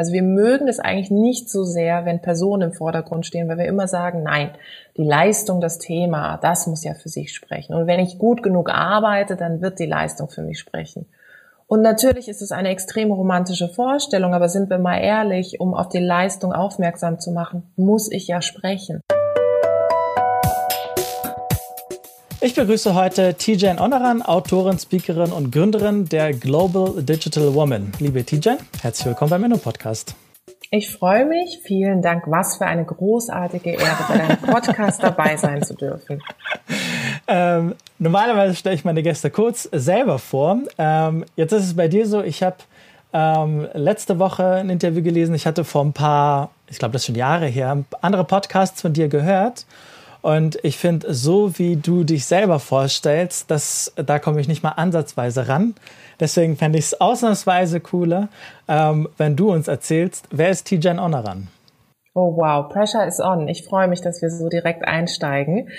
Also wir mögen es eigentlich nicht so sehr, wenn Personen im Vordergrund stehen, weil wir immer sagen, nein, die Leistung, das Thema, das muss ja für sich sprechen. Und wenn ich gut genug arbeite, dann wird die Leistung für mich sprechen. Und natürlich ist es eine extrem romantische Vorstellung, aber sind wir mal ehrlich, um auf die Leistung aufmerksam zu machen, muss ich ja sprechen. Ich begrüße heute Tijen Onaran, Autorin, Speakerin und Gründerin der Global Digital Woman. Liebe Tijen, herzlich willkommen beim Menno Podcast. Ich freue mich. Vielen Dank. Was für eine großartige Ehre, bei deinem Podcast dabei sein zu dürfen. Ähm, normalerweise stelle ich meine Gäste kurz selber vor. Ähm, jetzt ist es bei dir so, ich habe ähm, letzte Woche ein Interview gelesen. Ich hatte vor ein paar, ich glaube, das ist schon Jahre her, andere Podcasts von dir gehört. Und ich finde, so wie du dich selber vorstellst, das, da komme ich nicht mal ansatzweise ran. Deswegen fände ich es ausnahmsweise cooler, ähm, wenn du uns erzählst, wer ist Tijan Onaran? Oh wow, Pressure is on. Ich freue mich, dass wir so direkt einsteigen.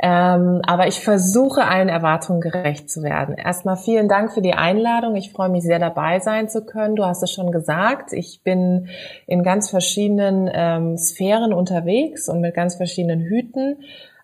Ähm, aber ich versuche allen Erwartungen gerecht zu werden. Erstmal vielen Dank für die Einladung. Ich freue mich sehr dabei sein zu können. Du hast es schon gesagt. Ich bin in ganz verschiedenen ähm, Sphären unterwegs und mit ganz verschiedenen Hüten.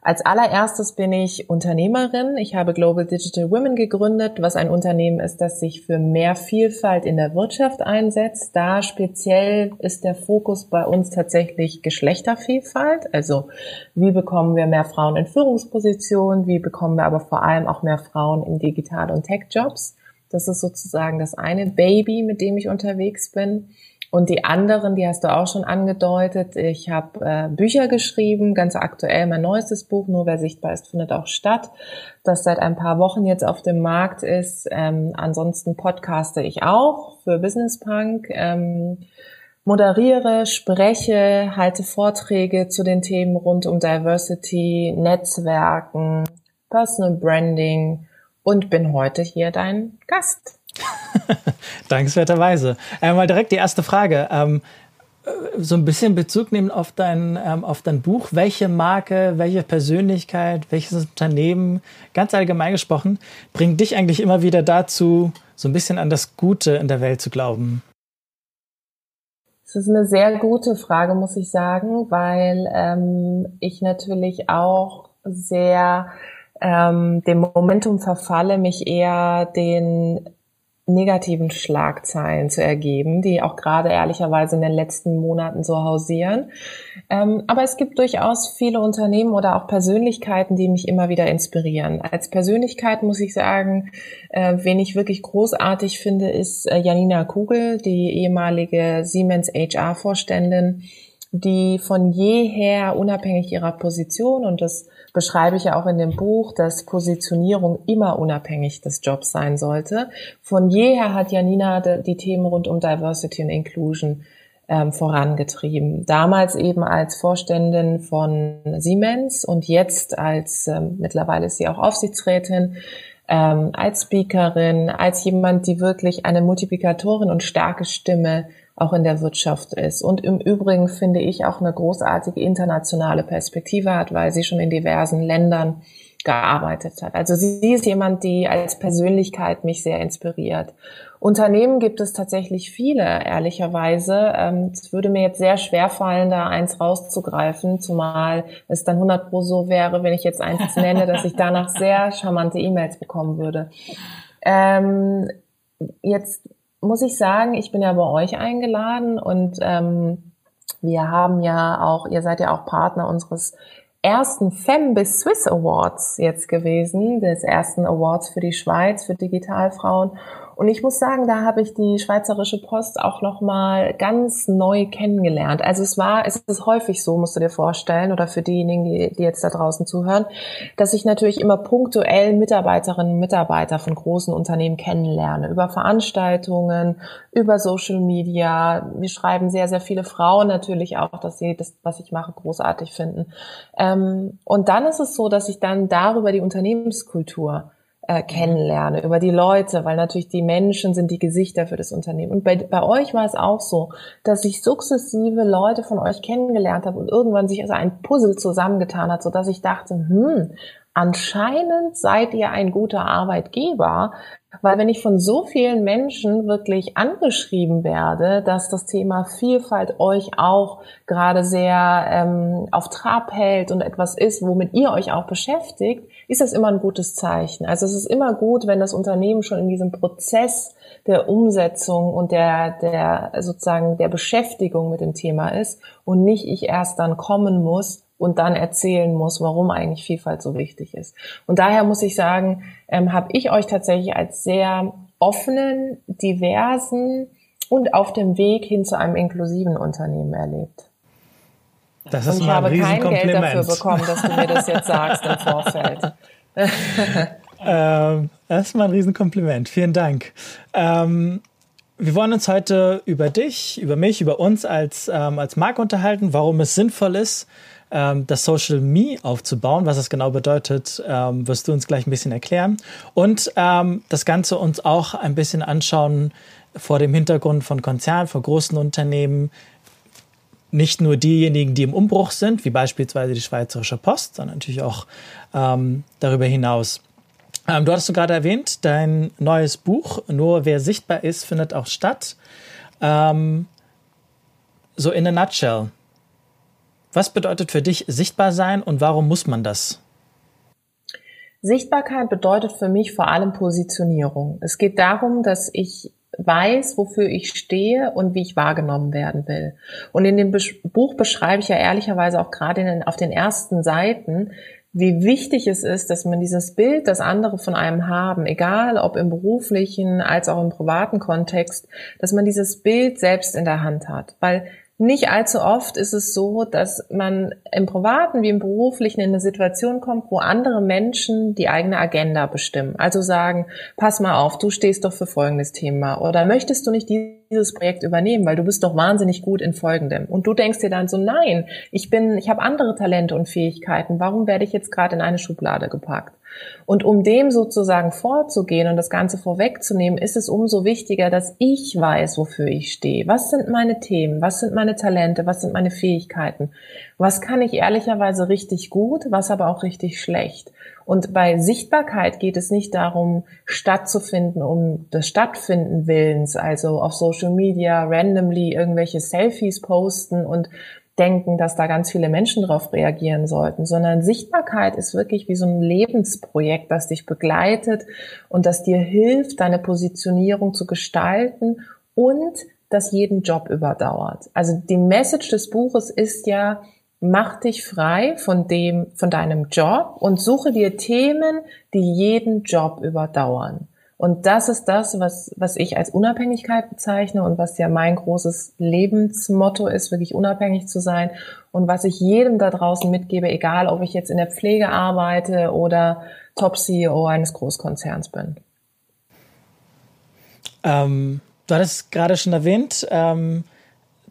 Als allererstes bin ich Unternehmerin. Ich habe Global Digital Women gegründet, was ein Unternehmen ist, das sich für mehr Vielfalt in der Wirtschaft einsetzt. Da speziell ist der Fokus bei uns tatsächlich Geschlechtervielfalt. Also wie bekommen wir mehr Frauen in Führungspositionen? Wie bekommen wir aber vor allem auch mehr Frauen in Digital- und Tech-Jobs? Das ist sozusagen das eine Baby, mit dem ich unterwegs bin. Und die anderen, die hast du auch schon angedeutet. Ich habe äh, Bücher geschrieben, ganz aktuell mein neuestes Buch, Nur wer sichtbar ist, findet auch statt, das seit ein paar Wochen jetzt auf dem Markt ist. Ähm, ansonsten podcaste ich auch für Business Punk. Ähm, moderiere, spreche, halte Vorträge zu den Themen rund um Diversity, Netzwerken, Personal Branding und bin heute hier dein Gast. Dankenswerterweise. Äh, mal direkt die erste Frage. Ähm, äh, so ein bisschen Bezug nehmen auf dein, ähm, auf dein Buch. Welche Marke, welche Persönlichkeit, welches Unternehmen, ganz allgemein gesprochen, bringt dich eigentlich immer wieder dazu, so ein bisschen an das Gute in der Welt zu glauben? Das ist eine sehr gute Frage, muss ich sagen, weil ähm, ich natürlich auch sehr ähm, dem Momentum verfalle, mich eher den negativen Schlagzeilen zu ergeben, die auch gerade ehrlicherweise in den letzten Monaten so hausieren. Ähm, aber es gibt durchaus viele Unternehmen oder auch Persönlichkeiten, die mich immer wieder inspirieren. Als Persönlichkeit muss ich sagen, äh, wen ich wirklich großartig finde, ist äh, Janina Kugel, die ehemalige Siemens HR-Vorständin, die von jeher unabhängig ihrer Position und das beschreibe ich ja auch in dem Buch, dass Positionierung immer unabhängig des Jobs sein sollte. Von jeher hat Janina die Themen rund um Diversity und Inclusion ähm, vorangetrieben. Damals eben als Vorständin von Siemens und jetzt als, ähm, mittlerweile ist sie auch Aufsichtsrätin, ähm, als Speakerin, als jemand, die wirklich eine Multiplikatorin und starke Stimme auch in der Wirtschaft ist. Und im Übrigen finde ich auch eine großartige internationale Perspektive hat, weil sie schon in diversen Ländern gearbeitet hat. Also sie ist jemand, die als Persönlichkeit mich sehr inspiriert. Unternehmen gibt es tatsächlich viele, ehrlicherweise. Ähm, es würde mir jetzt sehr schwer fallen, da eins rauszugreifen, zumal es dann 100 pro so wäre, wenn ich jetzt eins nenne, dass ich danach sehr charmante E-Mails bekommen würde. Ähm, jetzt muss ich sagen, ich bin ja bei euch eingeladen und ähm, wir haben ja auch, ihr seid ja auch Partner unseres ersten Fembis Swiss Awards jetzt gewesen, des ersten Awards für die Schweiz, für Digitalfrauen. Und ich muss sagen, da habe ich die Schweizerische Post auch noch mal ganz neu kennengelernt. Also es war, es ist häufig so, musst du dir vorstellen, oder für diejenigen, die, die jetzt da draußen zuhören, dass ich natürlich immer punktuell Mitarbeiterinnen und Mitarbeiter von großen Unternehmen kennenlerne, über Veranstaltungen, über Social Media. Wir schreiben sehr, sehr viele Frauen natürlich auch, dass sie das, was ich mache, großartig finden. Ähm, und dann ist es so, dass ich dann darüber die Unternehmenskultur äh, kennenlerne, über die Leute, weil natürlich die Menschen sind die Gesichter für das Unternehmen. Und bei, bei euch war es auch so, dass ich sukzessive Leute von euch kennengelernt habe und irgendwann sich also ein Puzzle zusammengetan hat, so dass ich dachte, hm, anscheinend seid ihr ein guter Arbeitgeber, Weil wenn ich von so vielen Menschen wirklich angeschrieben werde, dass das Thema Vielfalt euch auch gerade sehr ähm, auf Trab hält und etwas ist, womit ihr euch auch beschäftigt, ist das immer ein gutes Zeichen. Also es ist immer gut, wenn das Unternehmen schon in diesem Prozess der Umsetzung und der, der sozusagen der Beschäftigung mit dem Thema ist und nicht ich erst dann kommen muss und dann erzählen muss, warum eigentlich Vielfalt so wichtig ist. Und daher muss ich sagen, ähm, habe ich euch tatsächlich als sehr offenen, diversen und auf dem Weg hin zu einem inklusiven Unternehmen erlebt. Das ist und ich mal habe ein kein Geld dafür bekommen, dass du mir das jetzt sagst im Vorfeld. Ähm, das ist mal ein Riesenkompliment. Vielen Dank. Ähm, wir wollen uns heute über dich, über mich, über uns als, ähm, als Marke unterhalten, warum es sinnvoll ist, ähm, das Social Me aufzubauen. Was das genau bedeutet, ähm, wirst du uns gleich ein bisschen erklären. Und ähm, das Ganze uns auch ein bisschen anschauen vor dem Hintergrund von Konzernen, von großen Unternehmen, nicht nur diejenigen, die im Umbruch sind, wie beispielsweise die Schweizerische Post, sondern natürlich auch ähm, darüber hinaus. Ähm, du hattest gerade erwähnt, dein neues Buch, Nur wer sichtbar ist, findet auch statt. Ähm, so in a nutshell. Was bedeutet für dich sichtbar sein und warum muss man das? Sichtbarkeit bedeutet für mich vor allem Positionierung. Es geht darum, dass ich weiß, wofür ich stehe und wie ich wahrgenommen werden will. Und in dem Buch beschreibe ich ja ehrlicherweise auch gerade den, auf den ersten Seiten, wie wichtig es ist, dass man dieses Bild, das andere von einem haben, egal ob im beruflichen als auch im privaten Kontext, dass man dieses Bild selbst in der Hand hat. Weil nicht allzu oft ist es so, dass man im privaten wie im beruflichen in eine Situation kommt, wo andere Menschen die eigene Agenda bestimmen. Also sagen, pass mal auf, du stehst doch für folgendes Thema oder möchtest du nicht dieses Projekt übernehmen, weil du bist doch wahnsinnig gut in folgendem. Und du denkst dir dann so, nein, ich bin, ich habe andere Talente und Fähigkeiten. Warum werde ich jetzt gerade in eine Schublade gepackt? Und um dem sozusagen vorzugehen und das Ganze vorwegzunehmen, ist es umso wichtiger, dass ich weiß, wofür ich stehe. Was sind meine Themen? Was sind meine Talente? Was sind meine Fähigkeiten? Was kann ich ehrlicherweise richtig gut? Was aber auch richtig schlecht? Und bei Sichtbarkeit geht es nicht darum, stattzufinden, um des Stattfinden Willens, also auf Social Media randomly irgendwelche Selfies posten und denken, dass da ganz viele Menschen darauf reagieren sollten, sondern Sichtbarkeit ist wirklich wie so ein Lebensprojekt, das dich begleitet und das dir hilft, deine Positionierung zu gestalten und das jeden Job überdauert. Also die Message des Buches ist ja, mach dich frei von dem, von deinem Job und suche dir Themen, die jeden Job überdauern. Und das ist das, was, was ich als Unabhängigkeit bezeichne und was ja mein großes Lebensmotto ist, wirklich unabhängig zu sein und was ich jedem da draußen mitgebe, egal ob ich jetzt in der Pflege arbeite oder Top-CEO eines Großkonzerns bin. Ähm, du hattest gerade schon erwähnt, ähm,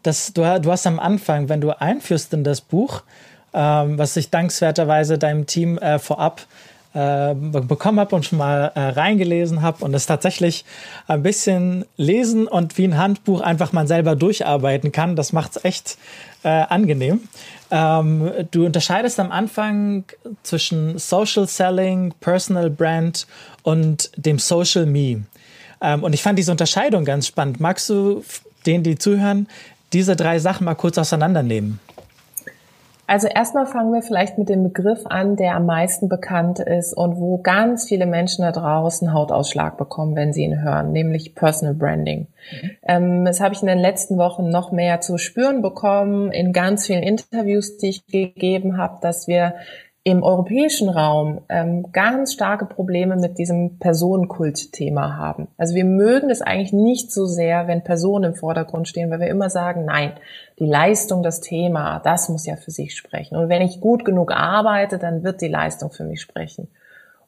dass du, du hast am Anfang, wenn du einführst in das Buch, ähm, was ich dankenswerterweise deinem Team äh, vorab äh, bekommen habe und schon mal äh, reingelesen habe und es tatsächlich ein bisschen lesen und wie ein Handbuch einfach mal selber durcharbeiten kann. Das macht es echt äh, angenehm. Ähm, du unterscheidest am Anfang zwischen Social Selling, Personal Brand und dem Social Me. Ähm, und ich fand diese Unterscheidung ganz spannend. Magst du denen, die zuhören, diese drei Sachen mal kurz auseinandernehmen? Also erstmal fangen wir vielleicht mit dem Begriff an, der am meisten bekannt ist und wo ganz viele Menschen da draußen Hautausschlag bekommen, wenn sie ihn hören, nämlich Personal Branding. Mhm. Ähm, das habe ich in den letzten Wochen noch mehr zu spüren bekommen in ganz vielen Interviews, die ich gegeben habe, dass wir im europäischen Raum ähm, ganz starke Probleme mit diesem Personenkult-Thema haben. Also wir mögen es eigentlich nicht so sehr, wenn Personen im Vordergrund stehen, weil wir immer sagen, nein, die Leistung, das Thema, das muss ja für sich sprechen. Und wenn ich gut genug arbeite, dann wird die Leistung für mich sprechen.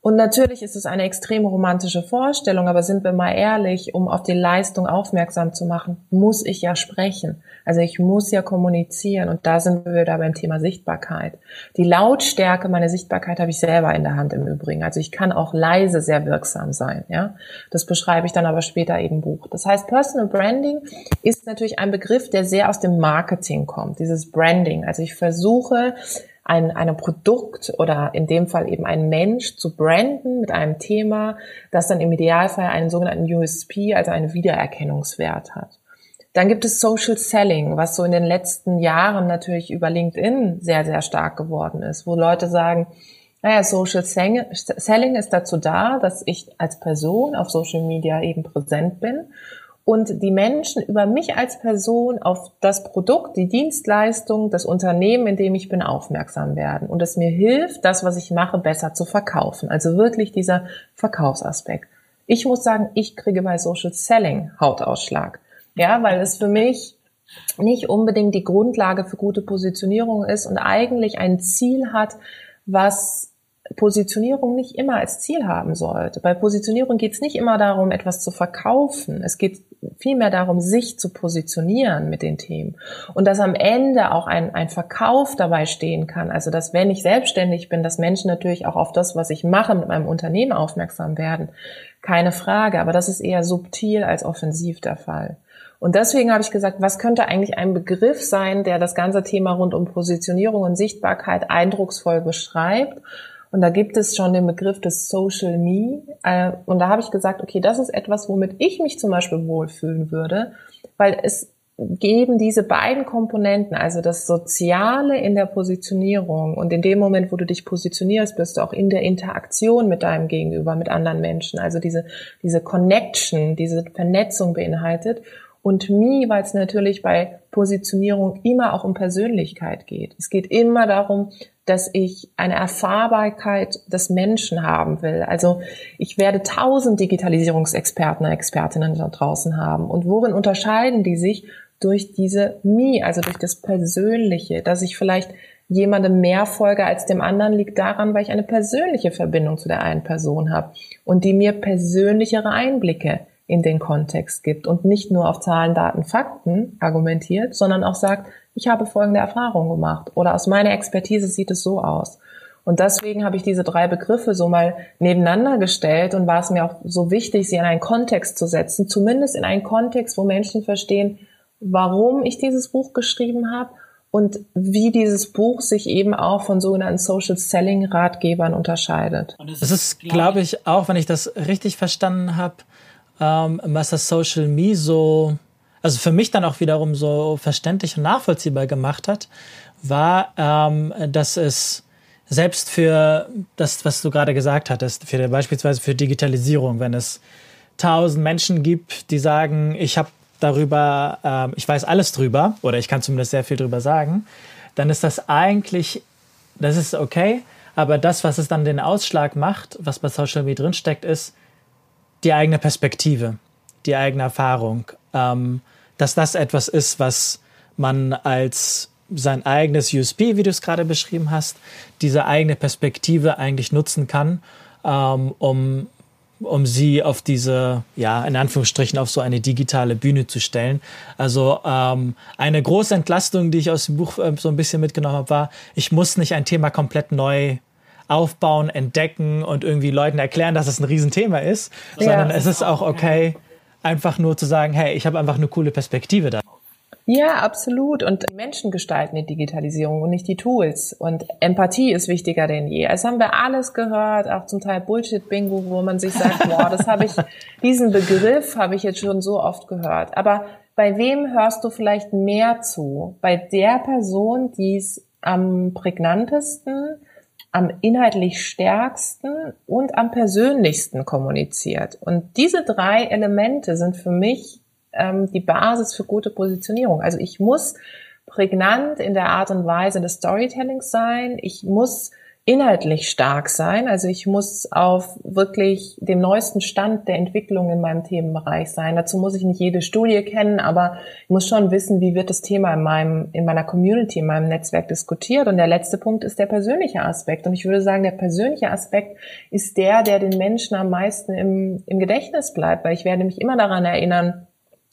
Und natürlich ist es eine extrem romantische Vorstellung, aber sind wir mal ehrlich, um auf die Leistung aufmerksam zu machen, muss ich ja sprechen. Also ich muss ja kommunizieren und da sind wir da beim Thema Sichtbarkeit. Die Lautstärke meiner Sichtbarkeit habe ich selber in der Hand im Übrigen. Also ich kann auch leise sehr wirksam sein, ja. Das beschreibe ich dann aber später eben Buch. Das heißt, Personal Branding ist natürlich ein Begriff, der sehr aus dem Marketing kommt, dieses Branding. Also ich versuche, ein, ein Produkt oder in dem Fall eben ein Mensch zu branden mit einem Thema, das dann im Idealfall einen sogenannten USP, also einen Wiedererkennungswert hat. Dann gibt es Social Selling, was so in den letzten Jahren natürlich über LinkedIn sehr, sehr stark geworden ist, wo Leute sagen, naja, Social Selling ist dazu da, dass ich als Person auf Social Media eben präsent bin und die Menschen über mich als Person auf das Produkt, die Dienstleistung, das Unternehmen, in dem ich bin, aufmerksam werden und es mir hilft, das, was ich mache, besser zu verkaufen. Also wirklich dieser Verkaufsaspekt. Ich muss sagen, ich kriege bei Social Selling Hautausschlag. Ja, weil es für mich nicht unbedingt die Grundlage für gute Positionierung ist und eigentlich ein Ziel hat, was Positionierung nicht immer als Ziel haben sollte. Bei Positionierung geht es nicht immer darum, etwas zu verkaufen. Es geht vielmehr darum, sich zu positionieren mit den Themen. Und dass am Ende auch ein, ein Verkauf dabei stehen kann. Also, dass wenn ich selbstständig bin, dass Menschen natürlich auch auf das, was ich mache, mit meinem Unternehmen aufmerksam werden. Keine Frage. Aber das ist eher subtil als offensiv der Fall. Und deswegen habe ich gesagt, was könnte eigentlich ein Begriff sein, der das ganze Thema rund um Positionierung und Sichtbarkeit eindrucksvoll beschreibt und da gibt es schon den Begriff des Social Me. Äh, und da habe ich gesagt, okay, das ist etwas, womit ich mich zum Beispiel wohlfühlen würde, weil es geben diese beiden Komponenten, also das Soziale in der Positionierung und in dem Moment, wo du dich positionierst, bist du auch in der Interaktion mit deinem Gegenüber, mit anderen Menschen, also diese, diese Connection, diese Vernetzung beinhaltet und Me, weil es natürlich bei Positionierung immer auch um Persönlichkeit geht. Es geht immer darum, dass ich eine Erfahrbarkeit des Menschen haben will. Also ich werde tausend Digitalisierungsexperten Expertinnen da draußen haben. Und worin unterscheiden die sich? Durch diese Me, also durch das Persönliche, dass ich vielleicht jemandem mehr folge als dem anderen, liegt daran, weil ich eine persönliche Verbindung zu der einen Person habe und die mir persönlichere Einblicke in den Kontext gibt und nicht nur auf Zahlen, Daten, Fakten argumentiert, sondern auch sagt, ich habe folgende Erfahrung gemacht oder aus meiner Expertise sieht es so aus. Und deswegen habe ich diese drei Begriffe so mal nebeneinander gestellt und war es mir auch so wichtig, sie in einen Kontext zu setzen, zumindest in einen Kontext, wo Menschen verstehen, warum ich dieses Buch geschrieben habe und wie dieses Buch sich eben auch von sogenannten Social Selling Ratgebern unterscheidet. Das ist, glaube ich, auch, wenn ich das richtig verstanden habe, ähm, was das Social Me so, also für mich dann auch wiederum so verständlich und nachvollziehbar gemacht hat, war, ähm, dass es selbst für das, was du gerade gesagt hattest, für beispielsweise für Digitalisierung, wenn es tausend Menschen gibt, die sagen, ich habe darüber, ähm, ich weiß alles drüber oder ich kann zumindest sehr viel drüber sagen, dann ist das eigentlich, das ist okay, aber das, was es dann den Ausschlag macht, was bei Social Media drinsteckt, ist, die eigene Perspektive, die eigene Erfahrung, ähm, dass das etwas ist, was man als sein eigenes USP, wie du es gerade beschrieben hast, diese eigene Perspektive eigentlich nutzen kann, ähm, um, um sie auf diese, ja, in Anführungsstrichen auf so eine digitale Bühne zu stellen. Also ähm, eine große Entlastung, die ich aus dem Buch äh, so ein bisschen mitgenommen habe, war, ich muss nicht ein Thema komplett neu aufbauen, entdecken und irgendwie Leuten erklären, dass es ein Riesenthema ist, ja. sondern es ist auch okay, einfach nur zu sagen, hey, ich habe einfach eine coole Perspektive da. Ja, absolut. Und Menschen gestalten die Digitalisierung und nicht die Tools. Und Empathie ist wichtiger denn je. Es haben wir alles gehört, auch zum Teil Bullshit-Bingo, wo man sich sagt, boah, das habe ich, diesen Begriff habe ich jetzt schon so oft gehört. Aber bei wem hörst du vielleicht mehr zu? Bei der Person, die es am prägnantesten am inhaltlich stärksten und am persönlichsten kommuniziert. Und diese drei Elemente sind für mich ähm, die Basis für gute Positionierung. Also ich muss prägnant in der Art und Weise des Storytellings sein. Ich muss inhaltlich stark sein. Also ich muss auf wirklich dem neuesten Stand der Entwicklung in meinem Themenbereich sein. Dazu muss ich nicht jede Studie kennen, aber ich muss schon wissen, wie wird das Thema in meinem, in meiner Community, in meinem Netzwerk diskutiert. Und der letzte Punkt ist der persönliche Aspekt. Und ich würde sagen, der persönliche Aspekt ist der, der den Menschen am meisten im, im Gedächtnis bleibt, weil ich werde mich immer daran erinnern,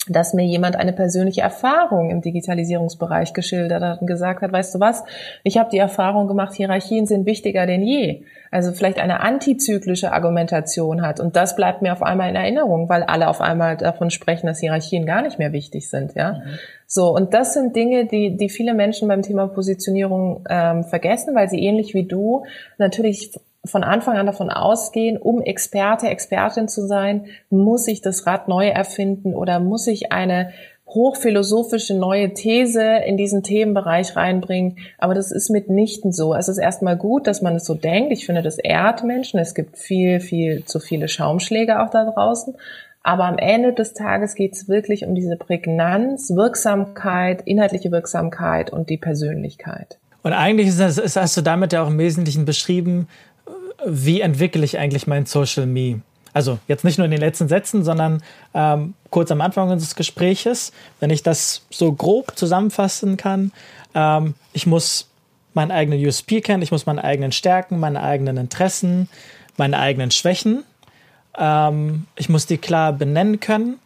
dass mir jemand eine persönliche Erfahrung im Digitalisierungsbereich geschildert hat und gesagt hat, weißt du was, ich habe die Erfahrung gemacht, Hierarchien sind wichtiger denn je. Also vielleicht eine antizyklische Argumentation hat. Und das bleibt mir auf einmal in Erinnerung, weil alle auf einmal davon sprechen, dass Hierarchien gar nicht mehr wichtig sind. Ja, mhm. So, und das sind Dinge, die, die viele Menschen beim Thema Positionierung ähm, vergessen, weil sie ähnlich wie du natürlich von Anfang an davon ausgehen, um Experte, Expertin zu sein, muss ich das Rad neu erfinden oder muss ich eine hochphilosophische neue These in diesen Themenbereich reinbringen. Aber das ist mitnichten so. Es ist erstmal gut, dass man es so denkt. Ich finde, das ehrt Menschen. Es gibt viel, viel zu viele Schaumschläge auch da draußen. Aber am Ende des Tages geht es wirklich um diese Prägnanz, Wirksamkeit, inhaltliche Wirksamkeit und die Persönlichkeit. Und eigentlich ist das, ist, hast du damit ja auch im Wesentlichen beschrieben, wie entwickle ich eigentlich mein Social Me? Also jetzt nicht nur in den letzten Sätzen, sondern ähm, kurz am Anfang unseres Gespräches, wenn ich das so grob zusammenfassen kann. Ähm, ich muss meinen eigenen USP kennen, ich muss meine eigenen Stärken, meine eigenen Interessen, meine eigenen Schwächen ähm, ich muss die klar benennen können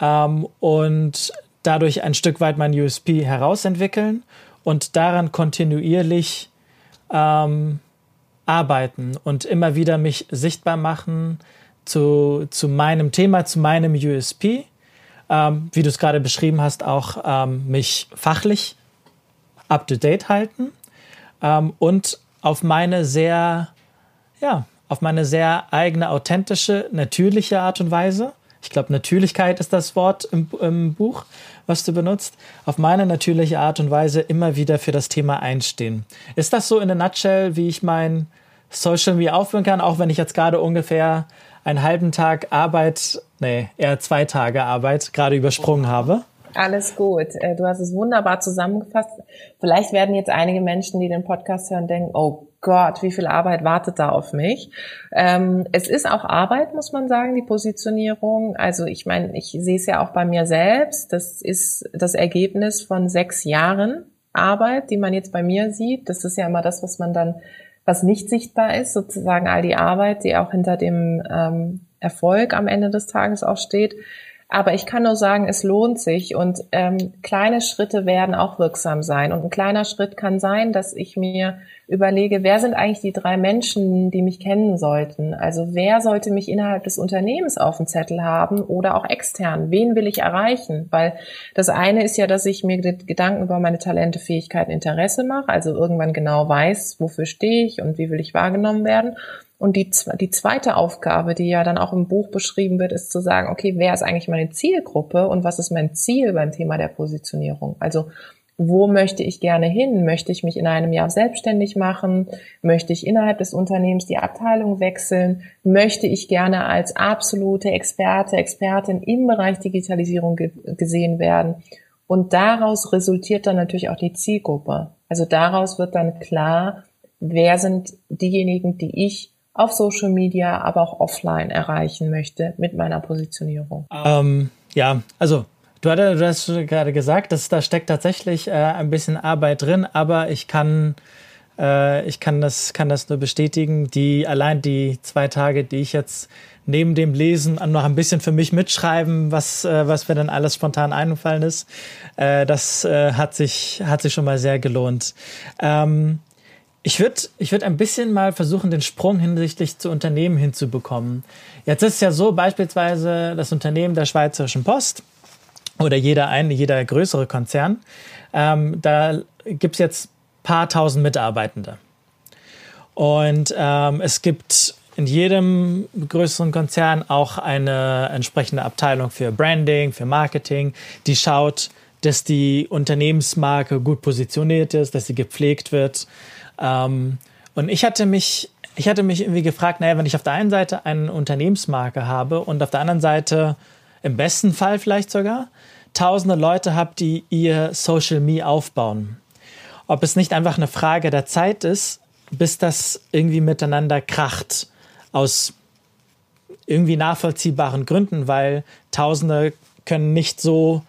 ähm, und dadurch ein Stück weit mein USP herausentwickeln und daran kontinuierlich ähm, arbeiten und immer wieder mich sichtbar machen zu, zu meinem Thema, zu meinem USP. Ähm, wie du es gerade beschrieben hast, auch ähm, mich fachlich up-to-date halten ähm, und auf meine sehr, ja, auf meine sehr eigene, authentische, natürliche Art und Weise. Ich glaube, Natürlichkeit ist das Wort im, im, Buch, was du benutzt. Auf meine natürliche Art und Weise immer wieder für das Thema einstehen. Ist das so in der Nutshell, wie ich mein Social Media aufführen kann, auch wenn ich jetzt gerade ungefähr einen halben Tag Arbeit, nee, eher zwei Tage Arbeit gerade übersprungen habe? Alles gut. Äh, du hast es wunderbar zusammengefasst. Vielleicht werden jetzt einige Menschen, die den Podcast hören, denken, oh Gott, wie viel Arbeit wartet da auf mich? Ähm, es ist auch Arbeit, muss man sagen, die Positionierung. Also ich meine, ich sehe es ja auch bei mir selbst. Das ist das Ergebnis von sechs Jahren Arbeit, die man jetzt bei mir sieht. Das ist ja immer das, was man dann, was nicht sichtbar ist, sozusagen all die Arbeit, die auch hinter dem ähm, Erfolg am Ende des Tages auch steht. Aber ich kann nur sagen, es lohnt sich und ähm, kleine Schritte werden auch wirksam sein. Und ein kleiner Schritt kann sein, dass ich mir überlege, wer sind eigentlich die drei Menschen, die mich kennen sollten? Also wer sollte mich innerhalb des Unternehmens auf dem Zettel haben oder auch extern? Wen will ich erreichen? Weil das eine ist ja, dass ich mir Gedanken über meine Talente, Fähigkeiten, Interesse mache, also irgendwann genau weiß, wofür stehe ich und wie will ich wahrgenommen werden. Und die, die zweite Aufgabe, die ja dann auch im Buch beschrieben wird, ist zu sagen, okay, wer ist eigentlich meine Zielgruppe und was ist mein Ziel beim Thema der Positionierung? Also wo möchte ich gerne hin? Möchte ich mich in einem Jahr selbstständig machen? Möchte ich innerhalb des Unternehmens die Abteilung wechseln? Möchte ich gerne als absolute Experte, Expertin im Bereich Digitalisierung ge gesehen werden? Und daraus resultiert dann natürlich auch die Zielgruppe. Also daraus wird dann klar, wer sind diejenigen, die ich auf Social Media, aber auch offline erreichen möchte mit meiner Positionierung? Ähm, ja, also du, hattest, du hast gerade gesagt, dass da steckt tatsächlich äh, ein bisschen Arbeit drin, aber ich kann äh, ich kann das, kann das nur bestätigen. Die, allein die zwei Tage, die ich jetzt neben dem Lesen noch ein bisschen für mich mitschreiben, was, äh, was mir dann alles spontan eingefallen ist, äh, das äh, hat, sich, hat sich schon mal sehr gelohnt. Ähm, ich würde ich würd ein bisschen mal versuchen, den Sprung hinsichtlich zu Unternehmen hinzubekommen. Jetzt ist ja so, beispielsweise das Unternehmen der Schweizerischen Post oder jeder eine, jeder größere Konzern, ähm, da gibt es jetzt paar tausend Mitarbeitende. Und ähm, es gibt in jedem größeren Konzern auch eine entsprechende Abteilung für Branding, für Marketing, die schaut, dass die Unternehmensmarke gut positioniert ist, dass sie gepflegt wird ähm, und ich hatte mich, ich hatte mich irgendwie gefragt, naja, wenn ich auf der einen Seite eine Unternehmensmarke habe und auf der anderen Seite im besten Fall vielleicht sogar tausende Leute habe, die ihr Social Me aufbauen. Ob es nicht einfach eine Frage der Zeit ist, bis das irgendwie miteinander kracht. Aus irgendwie nachvollziehbaren Gründen, weil Tausende können nicht so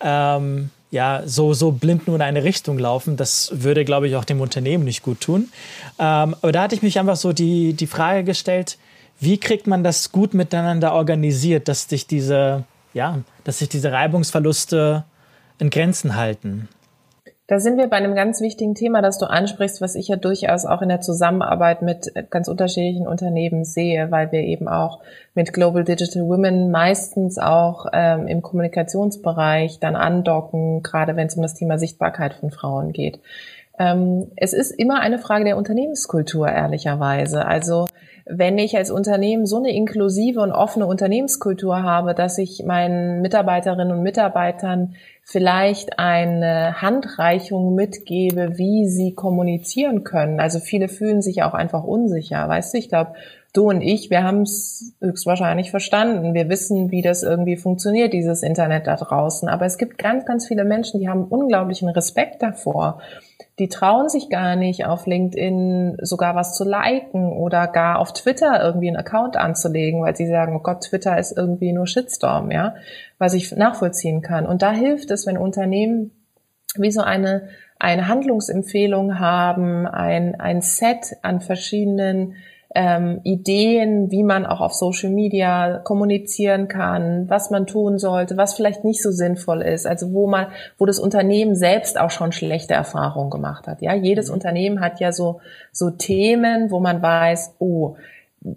ähm, ja, so, so blind nur in eine Richtung laufen. Das würde, glaube ich, auch dem Unternehmen nicht gut tun. Ähm, aber da hatte ich mich einfach so die, die Frage gestellt, wie kriegt man das gut miteinander organisiert, dass sich diese, ja, dass sich diese Reibungsverluste in Grenzen halten? Da sind wir bei einem ganz wichtigen Thema, das du ansprichst, was ich ja durchaus auch in der Zusammenarbeit mit ganz unterschiedlichen Unternehmen sehe, weil wir eben auch mit Global Digital Women meistens auch ähm, im Kommunikationsbereich dann andocken, gerade wenn es um das Thema Sichtbarkeit von Frauen geht. Ähm, es ist immer eine Frage der Unternehmenskultur, ehrlicherweise. Also wenn ich als Unternehmen so eine inklusive und offene Unternehmenskultur habe, dass ich meinen Mitarbeiterinnen und Mitarbeitern vielleicht eine Handreichung mitgebe, wie sie kommunizieren können. Also viele fühlen sich auch einfach unsicher. Weißt du, ich glaube, du und ich, wir haben es höchstwahrscheinlich verstanden. Wir wissen, wie das irgendwie funktioniert, dieses Internet da draußen. Aber es gibt ganz, ganz viele Menschen, die haben unglaublichen Respekt davor die trauen sich gar nicht, auf LinkedIn sogar was zu liken oder gar auf Twitter irgendwie einen Account anzulegen, weil sie sagen, oh Gott, Twitter ist irgendwie nur Shitstorm, ja, was ich nachvollziehen kann. Und da hilft es, wenn Unternehmen wie so eine, eine Handlungsempfehlung haben, ein, ein Set an verschiedenen ähm, Ideen, wie man auch auf Social Media kommunizieren kann, was man tun sollte, was vielleicht nicht so sinnvoll ist, also wo man, wo das Unternehmen selbst auch schon schlechte Erfahrungen gemacht hat. Ja, jedes mhm. Unternehmen hat ja so so Themen, wo man weiß, oh,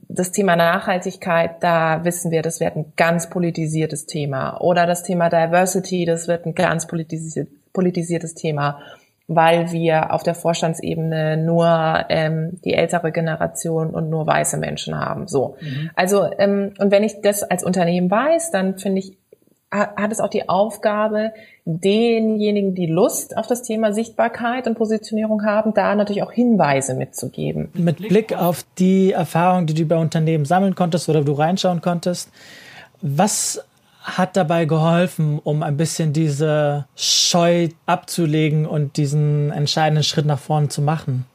das Thema Nachhaltigkeit, da wissen wir, das wird ein ganz politisiertes Thema. Oder das Thema Diversity, das wird ein ganz politisiertes Thema weil wir auf der Vorstandsebene nur ähm, die ältere Generation und nur weiße Menschen haben. So. Mhm. Also, ähm, und wenn ich das als Unternehmen weiß, dann finde ich, hat es auch die Aufgabe, denjenigen, die Lust auf das Thema Sichtbarkeit und Positionierung haben, da natürlich auch Hinweise mitzugeben. Mit Blick auf die Erfahrung, die du bei Unternehmen sammeln konntest oder du reinschauen konntest, was hat dabei geholfen, um ein bisschen diese Scheu abzulegen und diesen entscheidenden Schritt nach vorne zu machen?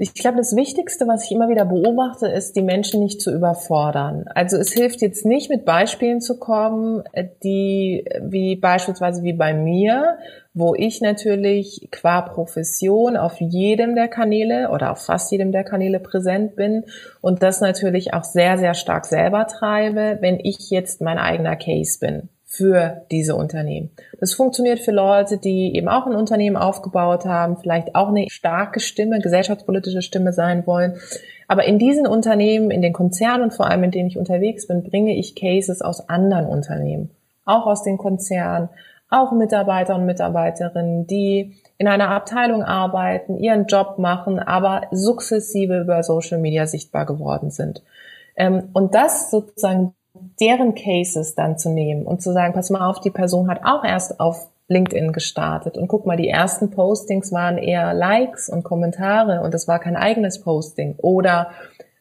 Ich glaube, das Wichtigste, was ich immer wieder beobachte, ist, die Menschen nicht zu überfordern. Also es hilft jetzt nicht, mit Beispielen zu kommen, die wie beispielsweise wie bei mir, wo ich natürlich qua Profession auf jedem der Kanäle oder auf fast jedem der Kanäle präsent bin und das natürlich auch sehr, sehr stark selber treibe, wenn ich jetzt mein eigener Case bin für diese Unternehmen. Das funktioniert für Leute, die eben auch ein Unternehmen aufgebaut haben, vielleicht auch eine starke Stimme, gesellschaftspolitische Stimme sein wollen. Aber in diesen Unternehmen, in den Konzernen vor allem, in denen ich unterwegs bin, bringe ich Cases aus anderen Unternehmen, auch aus den Konzernen, auch Mitarbeiter und Mitarbeiterinnen, die in einer Abteilung arbeiten, ihren Job machen, aber sukzessive über Social Media sichtbar geworden sind. Ähm, und das sozusagen deren Cases dann zu nehmen und zu sagen, pass mal auf, die Person hat auch erst auf LinkedIn gestartet und guck mal, die ersten Postings waren eher Likes und Kommentare und es war kein eigenes Posting. Oder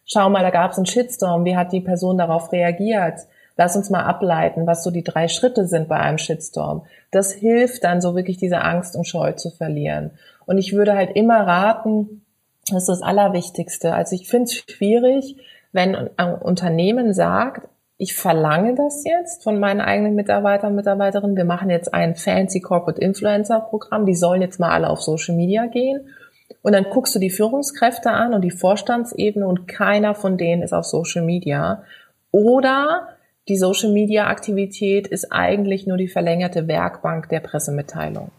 schau mal, da gab es einen Shitstorm, wie hat die Person darauf reagiert? Lass uns mal ableiten, was so die drei Schritte sind bei einem Shitstorm. Das hilft dann so wirklich diese Angst und Scheu zu verlieren. Und ich würde halt immer raten, das ist das Allerwichtigste. Also ich finde es schwierig, wenn ein Unternehmen sagt, ich verlange das jetzt von meinen eigenen Mitarbeitern und Mitarbeiterinnen. Wir machen jetzt ein fancy Corporate Influencer Programm. Die sollen jetzt mal alle auf Social Media gehen. Und dann guckst du die Führungskräfte an und die Vorstandsebene und keiner von denen ist auf Social Media. Oder die Social Media Aktivität ist eigentlich nur die verlängerte Werkbank der Pressemitteilung.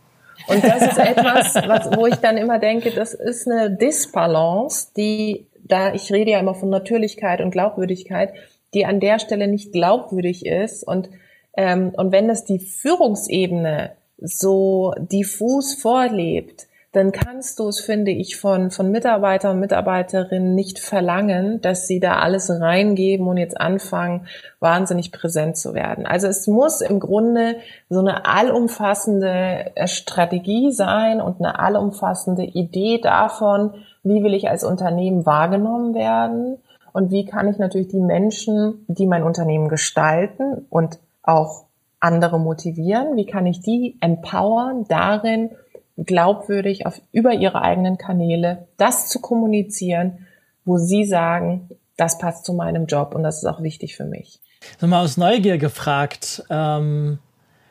Und das ist etwas, was, wo ich dann immer denke, das ist eine Disbalance, die da, ich rede ja immer von Natürlichkeit und Glaubwürdigkeit, die an der Stelle nicht glaubwürdig ist. Und, ähm, und wenn das die Führungsebene so diffus vorlebt, dann kannst du es, finde ich, von, von Mitarbeitern und Mitarbeiterinnen nicht verlangen, dass sie da alles reingeben und jetzt anfangen, wahnsinnig präsent zu werden. Also es muss im Grunde so eine allumfassende äh, Strategie sein und eine allumfassende Idee davon, wie will ich als Unternehmen wahrgenommen werden und wie kann ich natürlich die Menschen, die mein Unternehmen gestalten und auch andere motivieren, wie kann ich die empowern, darin glaubwürdig auf, über ihre eigenen Kanäle das zu kommunizieren, wo sie sagen, das passt zu meinem Job und das ist auch wichtig für mich. Mal aus Neugier gefragt, ähm,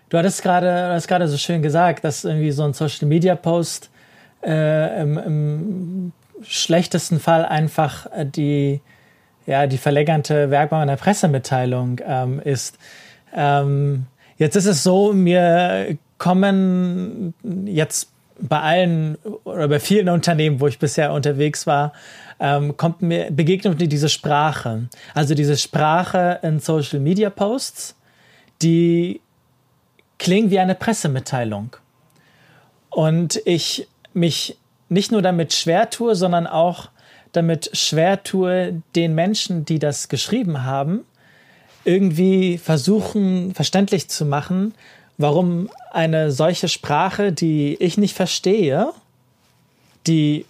du hattest gerade, hast gerade so schön gesagt, dass irgendwie so ein Social Media Post äh, im, im schlechtesten Fall einfach äh, die ja, die verlängerte Werkbank einer Pressemitteilung ähm, ist. Ähm, jetzt ist es so, mir kommen jetzt bei allen oder bei vielen Unternehmen, wo ich bisher unterwegs war, ähm, kommt mir, begegnet mir diese Sprache. Also diese Sprache in Social Media Posts, die klingen wie eine Pressemitteilung. Und ich mich nicht nur damit schwer tue, sondern auch damit schwer tue, den Menschen, die das geschrieben haben, irgendwie versuchen, verständlich zu machen, warum eine solche Sprache, die ich nicht verstehe, die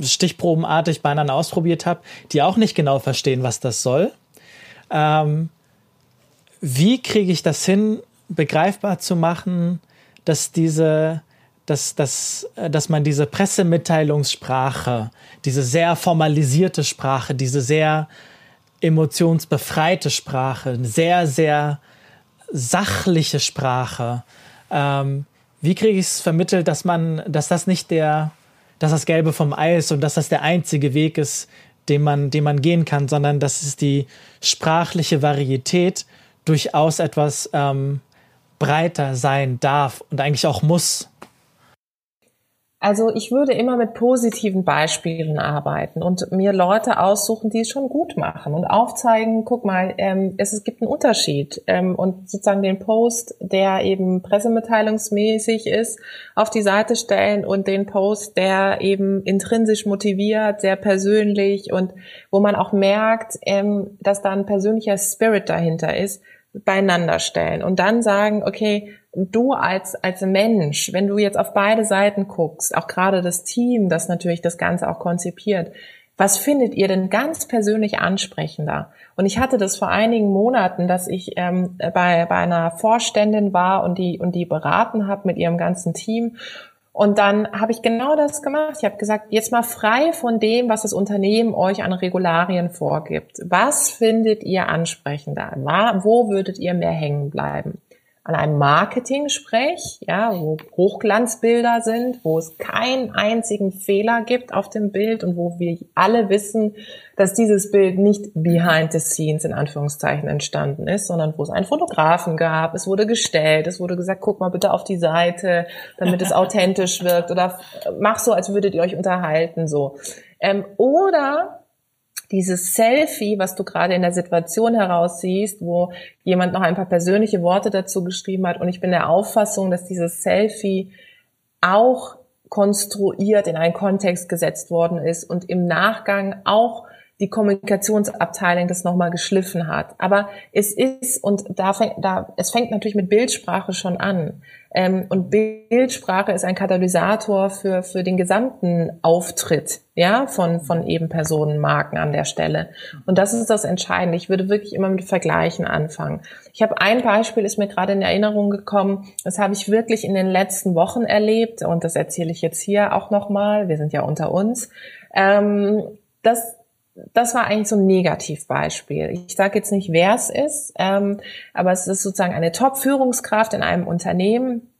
stichprobenartig beieinander ausprobiert habe, die auch nicht genau verstehen, was das soll. Ähm, wie kriege ich das hin, begreifbar zu machen, dass diese, dass, dass, dass man diese Pressemitteilungssprache, diese sehr formalisierte Sprache, diese sehr emotionsbefreite Sprache, sehr, sehr sachliche Sprache, ähm, wie kriege ich es vermittelt, dass man, dass das nicht der, dass das Gelbe vom Ei ist und dass das der einzige Weg ist, den man, den man gehen kann, sondern dass es die sprachliche Varietät durchaus etwas ähm, breiter sein darf und eigentlich auch muss. Also ich würde immer mit positiven Beispielen arbeiten und mir Leute aussuchen, die es schon gut machen und aufzeigen, guck mal, ähm, es, es gibt einen Unterschied ähm, und sozusagen den Post, der eben pressemitteilungsmäßig ist, auf die Seite stellen und den Post, der eben intrinsisch motiviert, sehr persönlich und wo man auch merkt, ähm, dass da ein persönlicher Spirit dahinter ist, beieinander stellen und dann sagen, okay, du als, als Mensch, wenn du jetzt auf beide Seiten guckst, auch gerade das Team, das natürlich das Ganze auch konzipiert, was findet ihr denn ganz persönlich ansprechender? Und ich hatte das vor einigen Monaten, dass ich ähm, bei, bei einer Vorständin war und die, und die beraten habe mit ihrem ganzen Team. Und dann habe ich genau das gemacht. Ich habe gesagt, jetzt mal frei von dem, was das Unternehmen euch an Regularien vorgibt. Was findet ihr ansprechender? Wo würdet ihr mehr hängen bleiben? An einem Marketing-Sprech, ja, wo Hochglanzbilder sind, wo es keinen einzigen Fehler gibt auf dem Bild und wo wir alle wissen, dass dieses Bild nicht behind the scenes in Anführungszeichen entstanden ist, sondern wo es einen Fotografen gab, es wurde gestellt, es wurde gesagt, guck mal bitte auf die Seite, damit es authentisch wirkt oder mach so, als würdet ihr euch unterhalten, so. Ähm, oder dieses Selfie, was du gerade in der Situation heraussiehst, wo jemand noch ein paar persönliche Worte dazu geschrieben hat. Und ich bin der Auffassung, dass dieses Selfie auch konstruiert in einen Kontext gesetzt worden ist und im Nachgang auch die Kommunikationsabteilung das nochmal geschliffen hat. Aber es ist, und da fängt, da, es fängt natürlich mit Bildsprache schon an. Ähm, und Bildsprache ist ein Katalysator für, für den gesamten Auftritt, ja, von, von eben Personenmarken an der Stelle. Und das ist das Entscheidende. Ich würde wirklich immer mit Vergleichen anfangen. Ich habe ein Beispiel, ist mir gerade in Erinnerung gekommen. Das habe ich wirklich in den letzten Wochen erlebt. Und das erzähle ich jetzt hier auch nochmal. Wir sind ja unter uns. Ähm, das das war eigentlich so ein Negativbeispiel. Ich sage jetzt nicht, wer es ist, ähm, aber es ist sozusagen eine Top-Führungskraft in einem Unternehmen,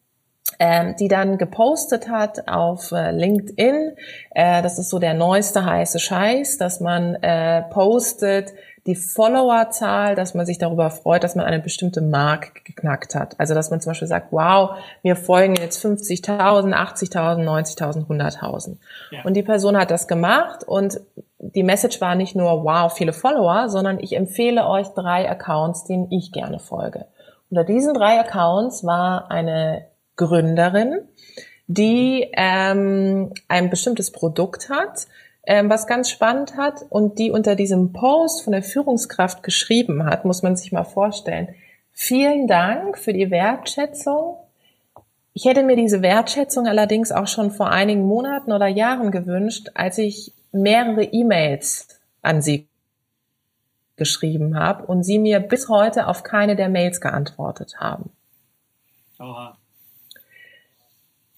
ähm, die dann gepostet hat auf äh, LinkedIn. Äh, das ist so der neueste heiße Scheiß, dass man äh, postet, die Followerzahl, dass man sich darüber freut, dass man eine bestimmte Mark geknackt hat. Also dass man zum Beispiel sagt, wow, mir folgen jetzt 50.000, 80.000, 90.000, 100.000. Ja. Und die Person hat das gemacht und die Message war nicht nur, wow, viele Follower, sondern ich empfehle euch drei Accounts, denen ich gerne folge. Unter diesen drei Accounts war eine Gründerin, die ähm, ein bestimmtes Produkt hat, ähm, was ganz spannend hat und die unter diesem Post von der Führungskraft geschrieben hat, muss man sich mal vorstellen. Vielen Dank für die Wertschätzung. Ich hätte mir diese Wertschätzung allerdings auch schon vor einigen Monaten oder Jahren gewünscht, als ich mehrere E-Mails an sie geschrieben habe und sie mir bis heute auf keine der Mails geantwortet haben. Oha.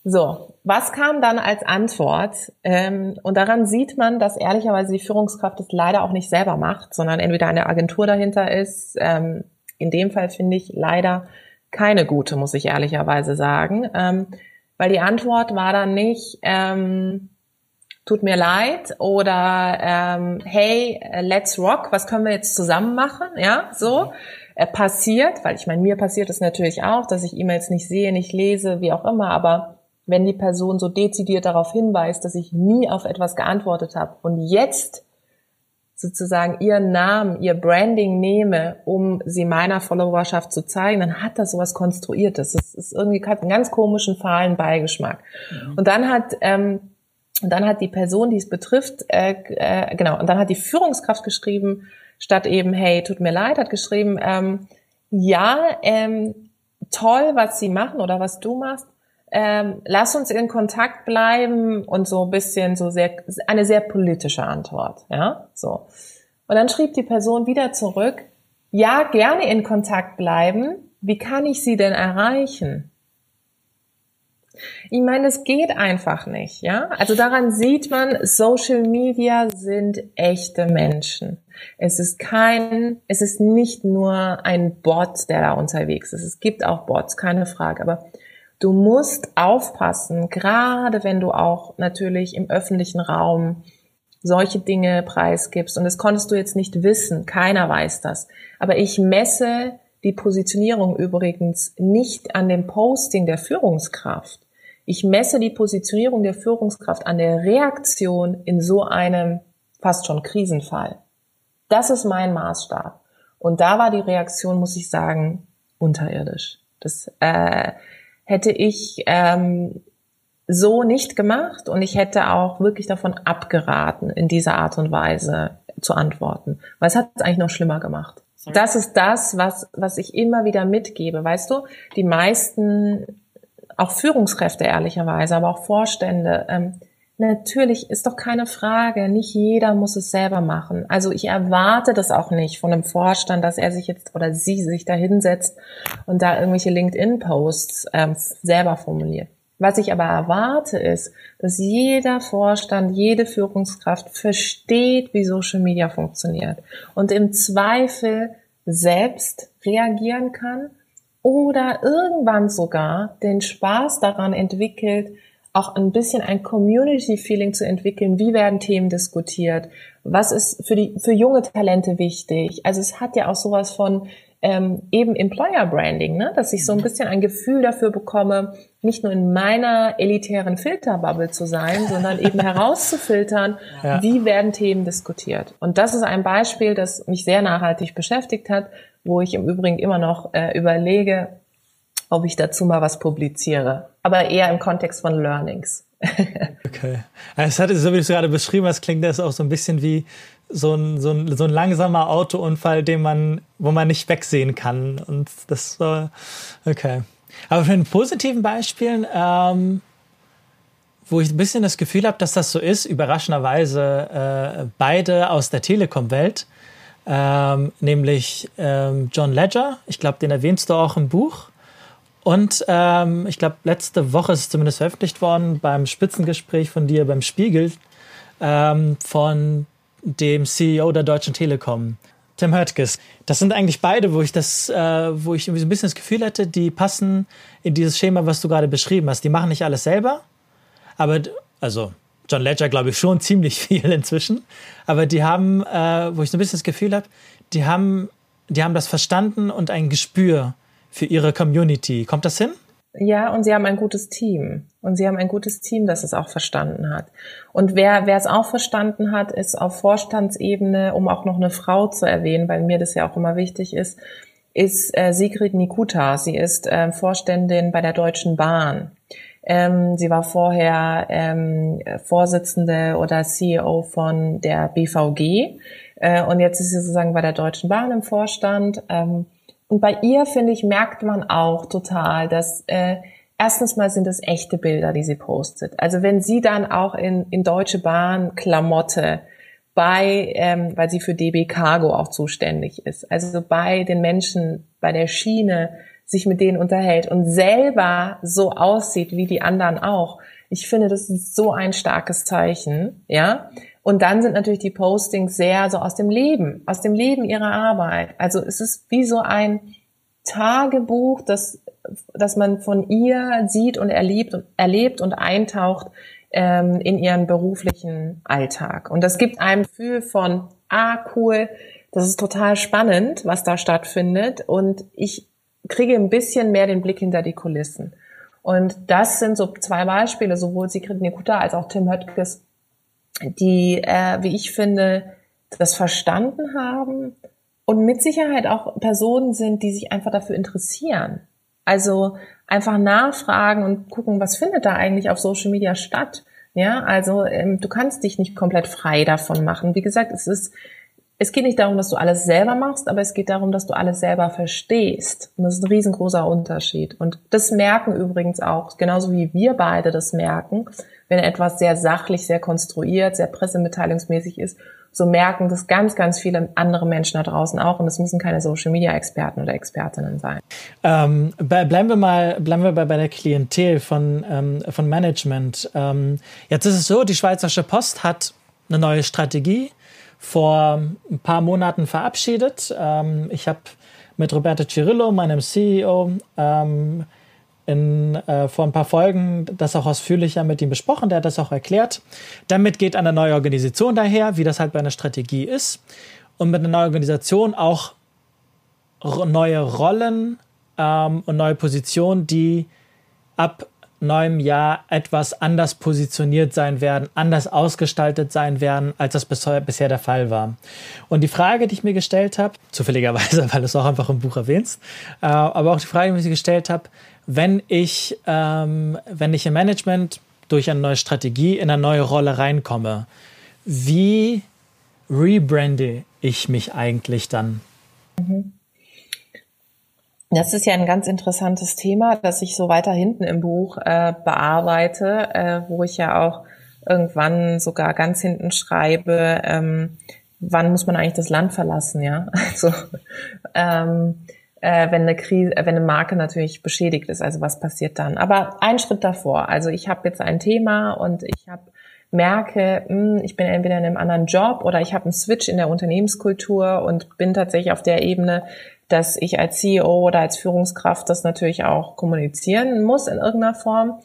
So, was kam dann als Antwort? Ähm, und daran sieht man, dass ehrlicherweise die Führungskraft es leider auch nicht selber macht, sondern entweder eine Agentur dahinter ist. Ähm, in dem Fall finde ich leider keine gute, muss ich ehrlicherweise sagen, ähm, weil die Antwort war dann nicht, ähm, tut mir leid oder ähm, hey, let's rock, was können wir jetzt zusammen machen? Ja, so äh, passiert, weil ich meine, mir passiert es natürlich auch, dass ich E-Mails nicht sehe, nicht lese, wie auch immer, aber wenn die Person so dezidiert darauf hinweist, dass ich nie auf etwas geantwortet habe und jetzt sozusagen ihren Namen, ihr Branding nehme, um sie meiner Followerschaft zu zeigen, dann hat das sowas Konstruiertes. Das ist irgendwie hat einen ganz komischen, fahlen Beigeschmack. Mhm. Und dann hat ähm, und dann hat die Person, die es betrifft, äh, äh, genau, und dann hat die Führungskraft geschrieben, statt eben, hey, tut mir leid, hat geschrieben, ähm, ja, ähm, toll, was Sie machen oder was du machst. Ähm, lass uns in Kontakt bleiben und so ein bisschen so sehr, eine sehr politische Antwort, ja, so. Und dann schrieb die Person wieder zurück, ja, gerne in Kontakt bleiben. Wie kann ich Sie denn erreichen? Ich meine, es geht einfach nicht, ja. Also daran sieht man, Social Media sind echte Menschen. Es ist kein, es ist nicht nur ein Bot, der da unterwegs ist. Es gibt auch Bots, keine Frage. Aber du musst aufpassen, gerade wenn du auch natürlich im öffentlichen Raum solche Dinge preisgibst. Und das konntest du jetzt nicht wissen. Keiner weiß das. Aber ich messe die Positionierung übrigens nicht an dem Posting der Führungskraft. Ich messe die Positionierung der Führungskraft an der Reaktion in so einem fast schon Krisenfall. Das ist mein Maßstab. Und da war die Reaktion, muss ich sagen, unterirdisch. Das äh, hätte ich ähm, so nicht gemacht und ich hätte auch wirklich davon abgeraten, in dieser Art und Weise zu antworten, weil es hat es eigentlich noch schlimmer gemacht. Das ist das, was, was ich immer wieder mitgebe. Weißt du, die meisten auch Führungskräfte ehrlicherweise, aber auch Vorstände. Ähm, natürlich ist doch keine Frage, nicht jeder muss es selber machen. Also ich erwarte das auch nicht von einem Vorstand, dass er sich jetzt oder sie sich da hinsetzt und da irgendwelche LinkedIn-Posts ähm, selber formuliert. Was ich aber erwarte ist, dass jeder Vorstand, jede Führungskraft versteht, wie Social Media funktioniert und im Zweifel selbst reagieren kann oder irgendwann sogar den Spaß daran entwickelt, auch ein bisschen ein Community-Feeling zu entwickeln. Wie werden Themen diskutiert? Was ist für die für junge Talente wichtig? Also es hat ja auch sowas von ähm, eben Employer Branding, ne? dass ich so ein bisschen ein Gefühl dafür bekomme, nicht nur in meiner elitären Filterbubble zu sein, sondern eben herauszufiltern, ja. wie werden Themen diskutiert. Und das ist ein Beispiel, das mich sehr nachhaltig beschäftigt hat, wo ich im Übrigen immer noch äh, überlege, ob ich dazu mal was publiziere. Aber eher im Kontext von Learnings. okay. Es hat, so wie du es gerade beschrieben hast, klingt das auch so ein bisschen wie so ein, so ein, so ein langsamer Autounfall, den man, wo man nicht wegsehen kann. Und das war, okay. Aber für den positiven Beispielen, ähm, wo ich ein bisschen das Gefühl habe, dass das so ist, überraschenderweise äh, beide aus der Telekom-Welt, ähm, nämlich ähm, John Ledger. Ich glaube, den erwähnst du auch im Buch. Und ähm, ich glaube, letzte Woche ist es zumindest veröffentlicht worden beim Spitzengespräch von dir beim Spiegel ähm, von dem CEO der Deutschen Telekom, Tim Höttges. Das sind eigentlich beide, wo ich das, äh, wo ich irgendwie so ein bisschen das Gefühl hatte, die passen in dieses Schema, was du gerade beschrieben hast. Die machen nicht alles selber, aber also John Ledger glaube ich schon ziemlich viel inzwischen, aber die haben, äh, wo ich so ein bisschen das Gefühl habe, die haben, die haben das verstanden und ein Gespür für ihre Community. Kommt das hin? Ja, und sie haben ein gutes Team. Und sie haben ein gutes Team, das es auch verstanden hat. Und wer, wer es auch verstanden hat, ist auf Vorstandsebene, um auch noch eine Frau zu erwähnen, weil mir das ja auch immer wichtig ist, ist äh, Sigrid Nikuta. Sie ist äh, Vorständin bei der Deutschen Bahn. Ähm, sie war vorher ähm, Vorsitzende oder CEO von der BVG äh, und jetzt ist sie sozusagen bei der Deutschen Bahn im Vorstand. Ähm, und bei ihr, finde ich, merkt man auch total, dass äh, erstens mal sind es echte Bilder, die sie postet. Also wenn sie dann auch in, in Deutsche Bahn Klamotte bei, ähm, weil sie für DB Cargo auch zuständig ist, also bei den Menschen bei der Schiene sich mit denen unterhält und selber so aussieht wie die anderen auch. Ich finde, das ist so ein starkes Zeichen, ja. Und dann sind natürlich die Postings sehr so aus dem Leben, aus dem Leben ihrer Arbeit. Also es ist wie so ein Tagebuch, das, das man von ihr sieht und erlebt und erlebt und eintaucht ähm, in ihren beruflichen Alltag. Und das gibt einem Gefühl von, ah, cool, das ist total spannend, was da stattfindet. Und ich kriege ein bisschen mehr den Blick hinter die Kulissen. Und das sind so zwei Beispiele, sowohl Sigrid Nikuta als auch Tim Höttges, die, äh, wie ich finde, das verstanden haben und mit Sicherheit auch Personen sind, die sich einfach dafür interessieren. Also einfach nachfragen und gucken, was findet da eigentlich auf Social Media statt. Ja, also ähm, du kannst dich nicht komplett frei davon machen. Wie gesagt, es ist, es geht nicht darum, dass du alles selber machst, aber es geht darum, dass du alles selber verstehst. Und das ist ein riesengroßer Unterschied. Und das merken übrigens auch, genauso wie wir beide das merken, wenn etwas sehr sachlich, sehr konstruiert, sehr pressemitteilungsmäßig ist so merken das ganz, ganz viele andere Menschen da draußen auch und es müssen keine Social-Media-Experten oder Expertinnen sein. Ähm, bleiben wir mal, bleiben wir bei, bei der Klientel von, ähm, von Management. Ähm, jetzt ist es so, die Schweizerische Post hat eine neue Strategie vor ein paar Monaten verabschiedet. Ähm, ich habe mit Roberto Cirillo, meinem CEO, ähm, in, äh, vor ein paar Folgen das auch ausführlicher mit ihm besprochen. Der hat das auch erklärt. Damit geht eine neue Organisation daher, wie das halt bei einer Strategie ist. Und mit einer neuen Organisation auch neue Rollen ähm, und neue Positionen, die ab neuem Jahr etwas anders positioniert sein werden, anders ausgestaltet sein werden, als das bisher der Fall war. Und die Frage, die ich mir gestellt habe, zufälligerweise, weil du es auch einfach im Buch erwähnst, äh, aber auch die Frage, die ich mir gestellt habe, wenn ich, ähm, wenn ich im Management durch eine neue Strategie in eine neue Rolle reinkomme, wie rebrande ich mich eigentlich dann? Mhm. Das ist ja ein ganz interessantes Thema, das ich so weiter hinten im Buch äh, bearbeite, äh, wo ich ja auch irgendwann sogar ganz hinten schreibe, ähm, wann muss man eigentlich das Land verlassen, ja? Also ähm, äh, wenn eine Krise, äh, wenn eine Marke natürlich beschädigt ist, also was passiert dann? Aber ein Schritt davor. Also ich habe jetzt ein Thema und ich habe merke, mh, hm, ich bin entweder in einem anderen Job oder ich habe einen Switch in der Unternehmenskultur und bin tatsächlich auf der Ebene, dass ich als CEO oder als Führungskraft das natürlich auch kommunizieren muss in irgendeiner Form.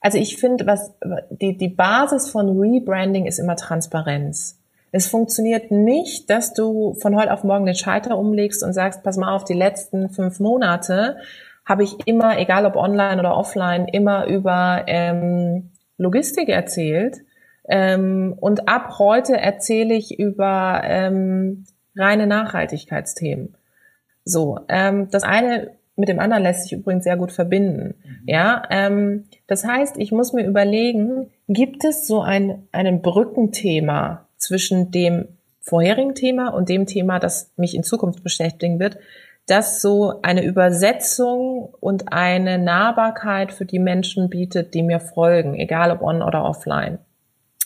Also ich finde, was die, die Basis von Rebranding ist immer Transparenz. Es funktioniert nicht, dass du von heute auf morgen den Schalter umlegst und sagst, pass mal auf, die letzten fünf Monate habe ich immer, egal ob online oder offline, immer über ähm, Logistik erzählt. Ähm, und ab heute erzähle ich über ähm, reine Nachhaltigkeitsthemen. So, ähm, das eine mit dem anderen lässt sich übrigens sehr gut verbinden. Mhm. Ja, ähm, das heißt, ich muss mir überlegen, gibt es so ein einen Brückenthema zwischen dem vorherigen Thema und dem Thema, das mich in Zukunft beschäftigen wird, das so eine Übersetzung und eine Nahbarkeit für die Menschen bietet, die mir folgen, egal ob on oder offline.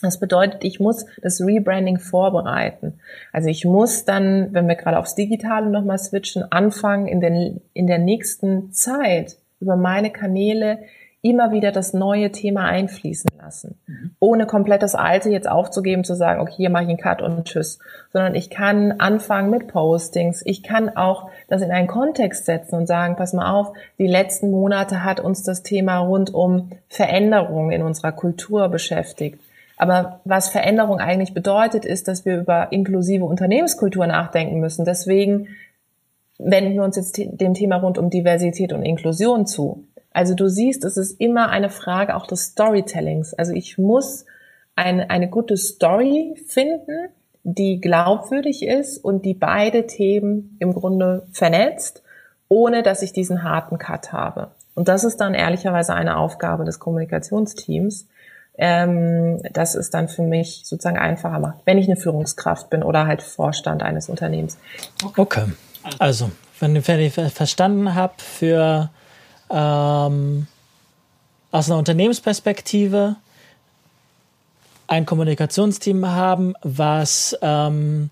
Das bedeutet, ich muss das Rebranding vorbereiten. Also ich muss dann, wenn wir gerade aufs Digitale nochmal switchen, anfangen, in, den, in der nächsten Zeit über meine Kanäle immer wieder das neue Thema einfließen lassen, mhm. ohne komplett das alte jetzt aufzugeben, zu sagen, okay, hier mache ich einen Cut und tschüss, sondern ich kann anfangen mit Postings, ich kann auch das in einen Kontext setzen und sagen, pass mal auf, die letzten Monate hat uns das Thema rund um Veränderung in unserer Kultur beschäftigt. Aber was Veränderung eigentlich bedeutet, ist, dass wir über inklusive Unternehmenskultur nachdenken müssen. Deswegen wenden wir uns jetzt dem Thema rund um Diversität und Inklusion zu. Also du siehst, es ist immer eine Frage auch des Storytellings. Also ich muss eine, eine gute Story finden, die glaubwürdig ist und die beide Themen im Grunde vernetzt, ohne dass ich diesen harten Cut habe. Und das ist dann ehrlicherweise eine Aufgabe des Kommunikationsteams, ähm, dass es dann für mich sozusagen einfacher macht, wenn ich eine Führungskraft bin oder halt Vorstand eines Unternehmens. Okay. Also, wenn, wenn ich verstanden habe, für ähm, aus einer Unternehmensperspektive ein Kommunikationsteam haben, was, ähm,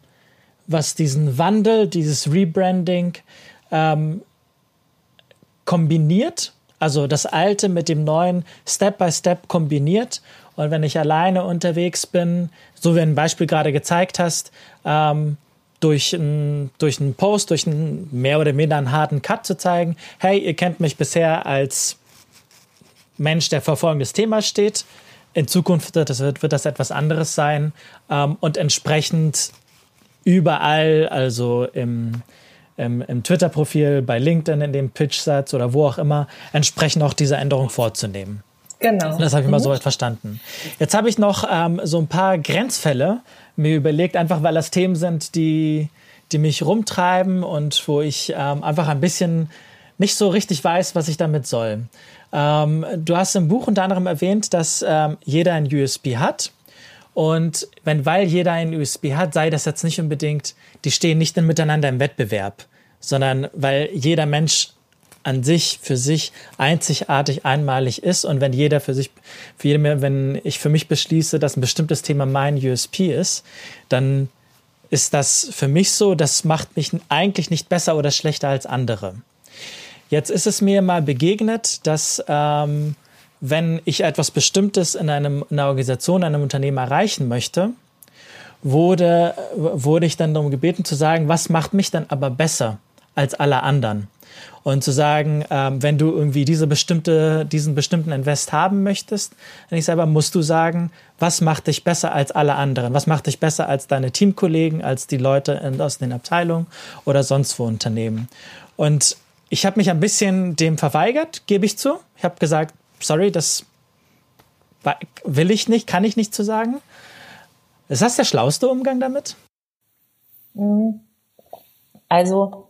was diesen Wandel, dieses Rebranding ähm, kombiniert, also das Alte mit dem Neuen Step by Step kombiniert. Und wenn ich alleine unterwegs bin, so wie ein Beispiel gerade gezeigt hast, ähm, durch einen durch einen Post, durch einen mehr oder minder einen harten Cut zu zeigen, hey, ihr kennt mich bisher als Mensch, der vor folgendes Thema steht. In Zukunft wird das, wird das etwas anderes sein ähm, und entsprechend überall, also im, im, im Twitter-Profil, bei LinkedIn in dem Pitch-Satz oder wo auch immer, entsprechend auch diese Änderung vorzunehmen. Genau. Das habe ich mhm. mal so weit verstanden. Jetzt habe ich noch ähm, so ein paar Grenzfälle mir überlegt, einfach weil das Themen sind, die, die mich rumtreiben und wo ich ähm, einfach ein bisschen nicht so richtig weiß, was ich damit soll. Ähm, du hast im Buch unter anderem erwähnt, dass ähm, jeder ein USB hat. Und wenn, weil jeder ein USB hat, sei das jetzt nicht unbedingt, die stehen nicht miteinander im Wettbewerb, sondern weil jeder Mensch an sich für sich einzigartig einmalig ist und wenn jeder für sich für jeden, wenn ich für mich beschließe, dass ein bestimmtes Thema mein USP ist, dann ist das für mich so, das macht mich eigentlich nicht besser oder schlechter als andere. Jetzt ist es mir mal begegnet, dass ähm, wenn ich etwas Bestimmtes in, einem, in einer Organisation, in einem Unternehmen erreichen möchte, wurde, wurde ich dann darum gebeten zu sagen, was macht mich dann aber besser als alle anderen? Und zu sagen, ähm, wenn du irgendwie diese bestimmte, diesen bestimmten Invest haben möchtest, dann ich selber musst du sagen, was macht dich besser als alle anderen? Was macht dich besser als deine Teamkollegen, als die Leute in, aus den Abteilungen oder sonst wo Unternehmen? Und ich habe mich ein bisschen dem verweigert, gebe ich zu. Ich habe gesagt, sorry, das will ich nicht, kann ich nicht zu sagen. Ist das der schlauste Umgang damit? Mhm. Also,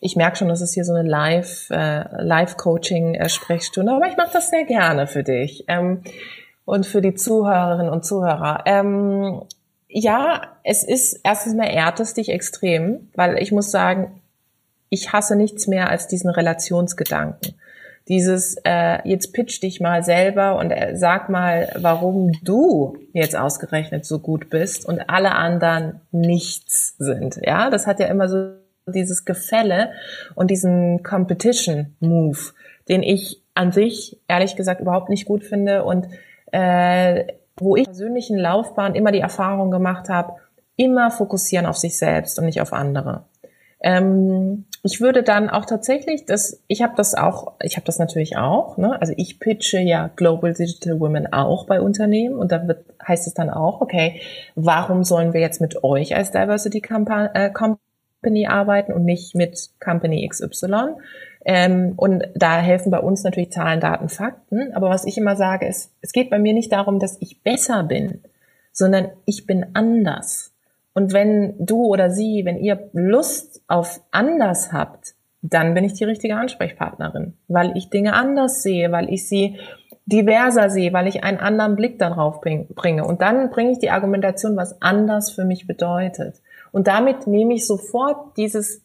ich merke schon, das ist hier so eine Live, äh, Live-Coaching-Sprechstunde, aber ich mache das sehr gerne für dich ähm, und für die Zuhörerinnen und Zuhörer. Ähm, ja, es ist erstens mal ehrt es dich extrem, weil ich muss sagen, ich hasse nichts mehr als diesen Relationsgedanken. Dieses, äh, jetzt pitch dich mal selber und äh, sag mal, warum du jetzt ausgerechnet so gut bist und alle anderen nichts sind. Ja, das hat ja immer so dieses Gefälle und diesen Competition Move, den ich an sich ehrlich gesagt überhaupt nicht gut finde und äh, wo ich persönlichen Laufbahn immer die Erfahrung gemacht habe, immer fokussieren auf sich selbst und nicht auf andere. Ähm, ich würde dann auch tatsächlich, das, ich habe das auch, ich habe das natürlich auch, ne? also ich pitche ja Global Digital Women auch bei Unternehmen und da wird, heißt es dann auch, okay, warum sollen wir jetzt mit euch als Diversity äh, Company arbeiten und nicht mit Company XY? Ähm, und da helfen bei uns natürlich Zahlen, Daten, Fakten. Aber was ich immer sage, ist, es geht bei mir nicht darum, dass ich besser bin, sondern ich bin anders. Und wenn du oder sie, wenn ihr Lust auf anders habt, dann bin ich die richtige Ansprechpartnerin, weil ich Dinge anders sehe, weil ich sie diverser sehe, weil ich einen anderen Blick darauf bringe. Und dann bringe ich die Argumentation, was anders für mich bedeutet. Und damit nehme ich sofort dieses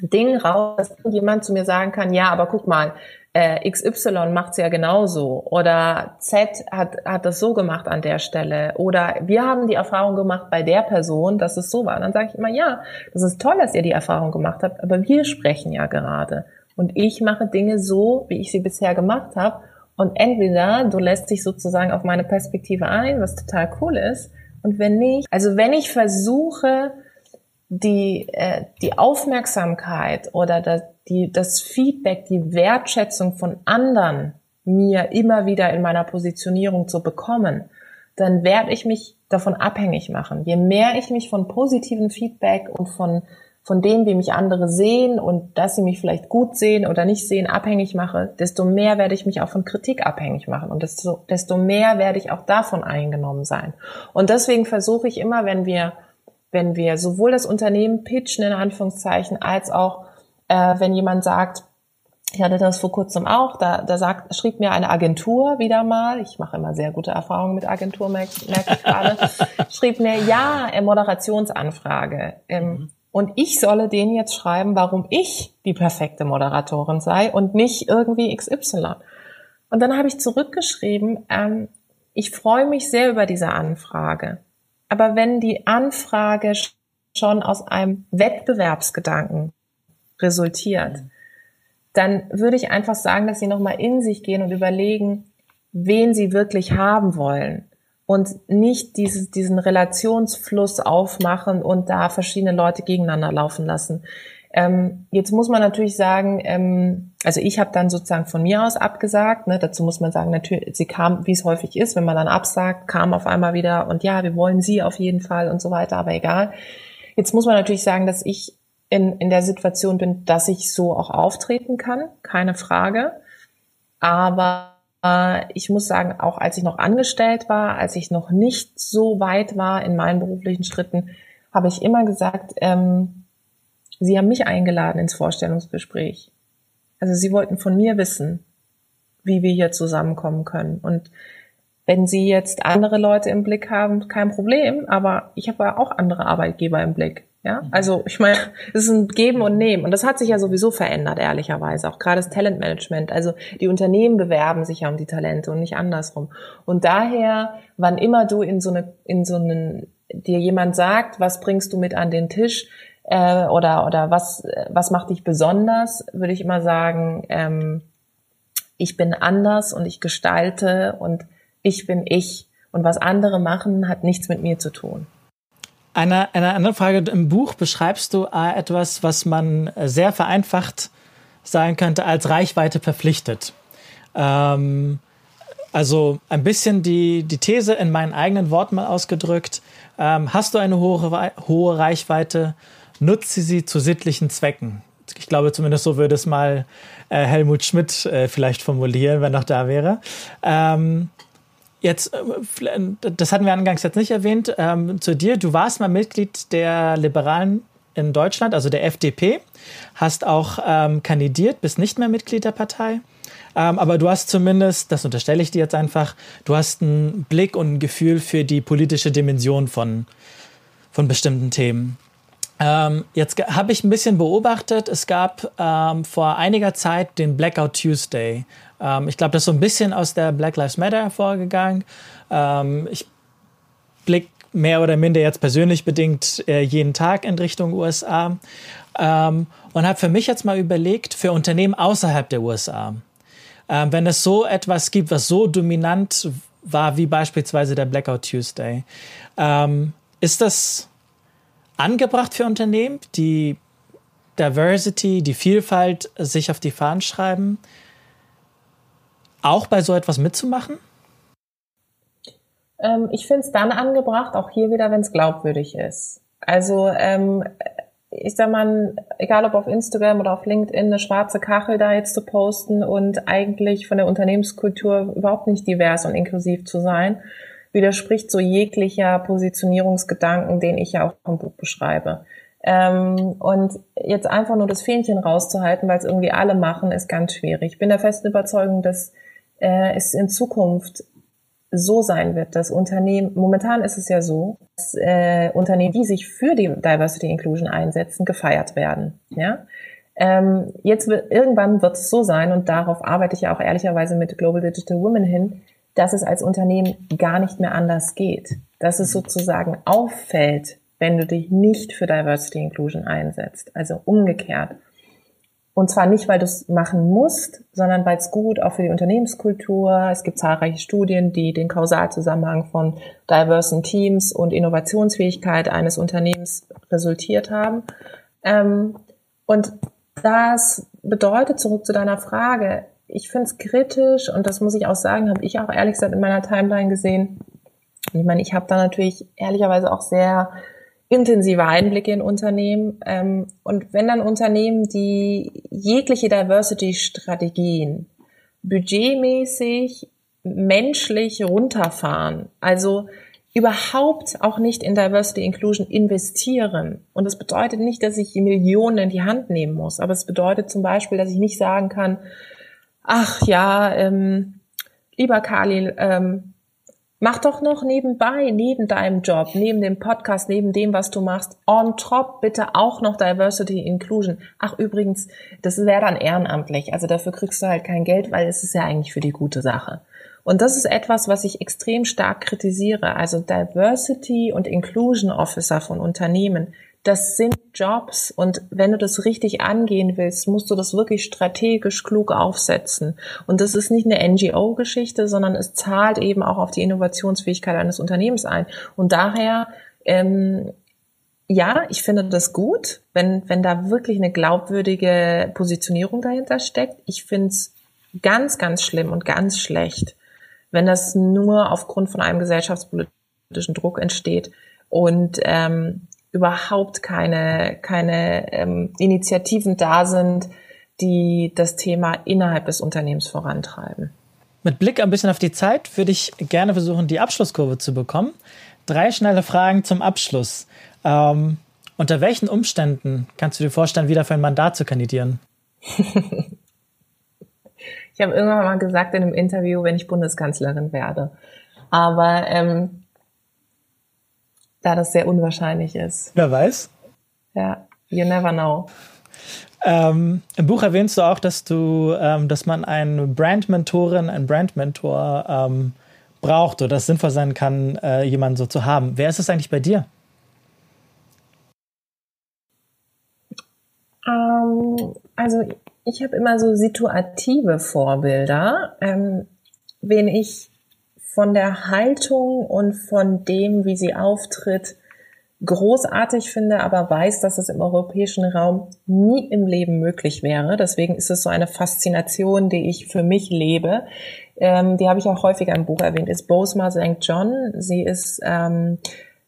Ding raus, dass jemand zu mir sagen kann, ja, aber guck mal, äh, XY macht's ja genauso. Oder Z hat, hat das so gemacht an der Stelle. Oder wir haben die Erfahrung gemacht bei der Person, dass es so war. Und dann sage ich immer, ja, das ist toll, dass ihr die Erfahrung gemacht habt, aber wir sprechen ja gerade. Und ich mache Dinge so, wie ich sie bisher gemacht habe. Und entweder du lässt dich sozusagen auf meine Perspektive ein, was total cool ist. Und wenn nicht, also wenn ich versuche, die, äh, die Aufmerksamkeit oder das, die, das Feedback, die Wertschätzung von anderen mir immer wieder in meiner Positionierung zu bekommen, dann werde ich mich davon abhängig machen. Je mehr ich mich von positiven Feedback und von, von dem, wie mich andere sehen und dass sie mich vielleicht gut sehen oder nicht sehen, abhängig mache, desto mehr werde ich mich auch von Kritik abhängig machen und desto, desto mehr werde ich auch davon eingenommen sein. Und deswegen versuche ich immer, wenn wir wenn wir sowohl das Unternehmen pitchen in Anführungszeichen als auch äh, wenn jemand sagt, ich hatte das vor kurzem auch, da, da sagt, schrieb mir eine Agentur wieder mal, ich mache immer sehr gute Erfahrungen mit Agentur, merke merk ich gerade, schrieb mir, ja, äh, Moderationsanfrage. Ähm, mhm. Und ich solle denen jetzt schreiben, warum ich die perfekte Moderatorin sei und nicht irgendwie XY. Und dann habe ich zurückgeschrieben, ähm, ich freue mich sehr über diese Anfrage. Aber wenn die Anfrage schon aus einem Wettbewerbsgedanken resultiert, dann würde ich einfach sagen, dass sie nochmal in sich gehen und überlegen, wen sie wirklich haben wollen und nicht dieses, diesen Relationsfluss aufmachen und da verschiedene Leute gegeneinander laufen lassen. Ähm, jetzt muss man natürlich sagen, ähm, also ich habe dann sozusagen von mir aus abgesagt. Ne? Dazu muss man sagen, natürlich, sie kam, wie es häufig ist, wenn man dann absagt, kam auf einmal wieder und ja, wir wollen sie auf jeden Fall und so weiter, aber egal. Jetzt muss man natürlich sagen, dass ich in, in der Situation bin, dass ich so auch auftreten kann, keine Frage. Aber äh, ich muss sagen, auch als ich noch angestellt war, als ich noch nicht so weit war in meinen beruflichen Schritten, habe ich immer gesagt, ähm, Sie haben mich eingeladen ins Vorstellungsgespräch. Also Sie wollten von mir wissen, wie wir hier zusammenkommen können. Und wenn Sie jetzt andere Leute im Blick haben, kein Problem, aber ich habe auch andere Arbeitgeber im Blick. Ja, mhm. also ich meine, es ist ein Geben und Nehmen und das hat sich ja sowieso verändert, ehrlicherweise. Auch gerade das Talentmanagement. Also die Unternehmen bewerben sich ja um die Talente und nicht andersrum. Und daher, wann immer du in so eine, in so einen, dir jemand sagt, was bringst du mit an den Tisch äh, oder oder was was macht dich besonders, würde ich immer sagen, ähm, ich bin anders und ich gestalte und ich bin ich und was andere machen hat nichts mit mir zu tun. Eine, eine andere Frage. Im Buch beschreibst du äh, etwas, was man sehr vereinfacht sagen könnte, als Reichweite verpflichtet. Ähm, also ein bisschen die, die These in meinen eigenen Worten mal ausgedrückt. Ähm, hast du eine hohe, hohe Reichweite, nutze sie zu sittlichen Zwecken. Ich glaube, zumindest so würde es mal äh, Helmut Schmidt äh, vielleicht formulieren, wenn noch da wäre. Ähm, Jetzt, äh, das hatten wir angangs jetzt nicht erwähnt, ähm, zu dir. Du warst mal Mitglied der Liberalen in Deutschland, also der FDP, hast auch ähm, kandidiert, bist nicht mehr Mitglied der Partei. Ähm, aber du hast zumindest, das unterstelle ich dir jetzt einfach, du hast einen Blick und ein Gefühl für die politische Dimension von, von bestimmten Themen. Ähm, jetzt habe ich ein bisschen beobachtet, es gab ähm, vor einiger Zeit den Blackout Tuesday. Ähm, ich glaube, das ist so ein bisschen aus der Black Lives Matter hervorgegangen. Ähm, ich blicke mehr oder minder jetzt persönlich bedingt äh, jeden Tag in Richtung USA ähm, und habe für mich jetzt mal überlegt, für Unternehmen außerhalb der USA, ähm, wenn es so etwas gibt, was so dominant war wie beispielsweise der Blackout Tuesday, ist das angebracht für Unternehmen, die Diversity, die Vielfalt sich auf die Fahnen schreiben, auch bei so etwas mitzumachen? Ähm, ich finde es dann angebracht, auch hier wieder, wenn es glaubwürdig ist. Also ähm, ich sag mal, egal ob auf Instagram oder auf LinkedIn, eine schwarze Kachel da jetzt zu posten und eigentlich von der Unternehmenskultur überhaupt nicht divers und inklusiv zu sein, widerspricht so jeglicher Positionierungsgedanken, den ich ja auch im Buch beschreibe. Ähm, und jetzt einfach nur das Fähnchen rauszuhalten, weil es irgendwie alle machen, ist ganz schwierig. Ich bin der festen Überzeugung, dass äh, es in Zukunft so sein wird, dass Unternehmen, momentan ist es ja so, dass äh, Unternehmen, die sich für die Diversity Inclusion einsetzen, gefeiert werden. Ja? Ähm, jetzt wird, irgendwann wird es so sein, und darauf arbeite ich ja auch ehrlicherweise mit Global Digital Women hin, dass es als Unternehmen gar nicht mehr anders geht. Dass es sozusagen auffällt, wenn du dich nicht für Diversity Inclusion einsetzt. Also umgekehrt. Und zwar nicht, weil du es machen musst, sondern weil es gut auch für die Unternehmenskultur. Es gibt zahlreiche Studien, die den Kausalzusammenhang von diversen Teams und Innovationsfähigkeit eines Unternehmens resultiert haben. Ähm, und das bedeutet, zurück zu deiner Frage, ich finde es kritisch und das muss ich auch sagen, habe ich auch ehrlich gesagt in meiner Timeline gesehen. Ich meine, ich habe da natürlich ehrlicherweise auch sehr intensive Einblicke in Unternehmen. Ähm, und wenn dann Unternehmen, die jegliche Diversity-Strategien budgetmäßig, menschlich runterfahren, also überhaupt auch nicht in Diversity Inclusion investieren. Und das bedeutet nicht, dass ich Millionen in die Hand nehmen muss, aber es bedeutet zum Beispiel, dass ich nicht sagen kann, ach ja, ähm, lieber Khalil, ähm, mach doch noch nebenbei, neben deinem Job, neben dem Podcast, neben dem, was du machst, on top bitte auch noch Diversity Inclusion. Ach übrigens, das wäre dann ehrenamtlich, also dafür kriegst du halt kein Geld, weil es ist ja eigentlich für die gute Sache. Und das ist etwas, was ich extrem stark kritisiere. Also Diversity und Inclusion Officer von Unternehmen das sind Jobs und wenn du das richtig angehen willst, musst du das wirklich strategisch klug aufsetzen. Und das ist nicht eine NGO-Geschichte, sondern es zahlt eben auch auf die Innovationsfähigkeit eines Unternehmens ein. Und daher, ähm, ja, ich finde das gut, wenn, wenn da wirklich eine glaubwürdige Positionierung dahinter steckt. Ich finde es ganz, ganz schlimm und ganz schlecht, wenn das nur aufgrund von einem gesellschaftspolitischen Druck entsteht und ähm, überhaupt keine, keine ähm, Initiativen da sind, die das Thema innerhalb des Unternehmens vorantreiben. Mit Blick ein bisschen auf die Zeit würde ich gerne versuchen, die Abschlusskurve zu bekommen. Drei schnelle Fragen zum Abschluss. Ähm, unter welchen Umständen kannst du dir vorstellen, wieder für ein Mandat zu kandidieren? ich habe irgendwann mal gesagt in einem Interview, wenn ich Bundeskanzlerin werde. Aber ähm, da das sehr unwahrscheinlich ist. Wer weiß? Ja, you never know. Ähm, Im Buch erwähnst du auch, dass du, ähm, dass man eine Brand-Mentorin, einen Brand-Mentor ähm, braucht oder dass es sinnvoll sein kann, äh, jemanden so zu haben. Wer ist es eigentlich bei dir? Ähm, also ich habe immer so situative Vorbilder, ähm, wen ich von der Haltung und von dem, wie sie auftritt, großartig finde, aber weiß, dass es im europäischen Raum nie im Leben möglich wäre. Deswegen ist es so eine Faszination, die ich für mich lebe. Ähm, die habe ich auch häufiger im Buch erwähnt, ist Bosma St. John. Sie ist ähm,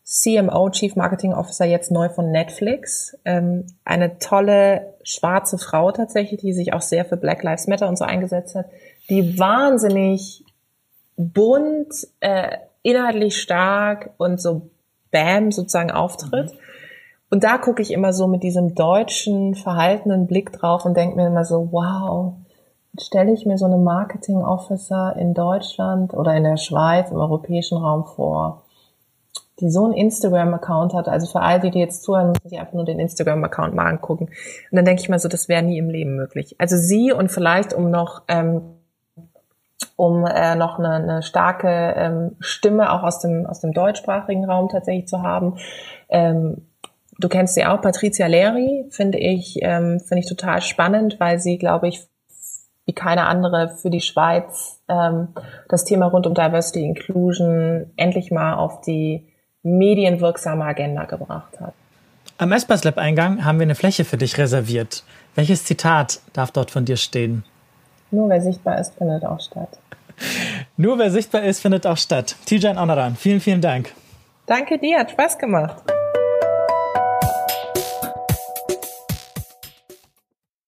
CMO, Chief Marketing Officer, jetzt neu von Netflix. Ähm, eine tolle schwarze Frau tatsächlich, die sich auch sehr für Black Lives Matter und so eingesetzt hat, die wahnsinnig bunt, äh, inhaltlich stark und so Bam sozusagen auftritt. Mhm. Und da gucke ich immer so mit diesem deutschen, verhaltenen Blick drauf und denke mir immer so, wow, stelle ich mir so eine Marketing Officer in Deutschland oder in der Schweiz, im europäischen Raum vor die so einen Instagram-Account hat. Also für all die, die jetzt zuhören, müssen sich einfach nur den Instagram-Account mal angucken. Und dann denke ich mal so, das wäre nie im Leben möglich. Also sie und vielleicht um noch ähm, um äh, noch eine, eine starke ähm, Stimme auch aus dem aus dem deutschsprachigen Raum tatsächlich zu haben. Ähm, du kennst sie auch, Patricia Leri, finde ich ähm, finde ich total spannend, weil sie, glaube ich, wie keine andere für die Schweiz ähm, das Thema rund um Diversity Inclusion endlich mal auf die medienwirksame Agenda gebracht hat. Am Espas Lab Eingang haben wir eine Fläche für dich reserviert. Welches Zitat darf dort von dir stehen? Nur wer sichtbar ist, findet auch statt. Nur wer sichtbar ist, findet auch statt. Tijan Onaran, vielen, vielen Dank. Danke dir, hat Spaß gemacht.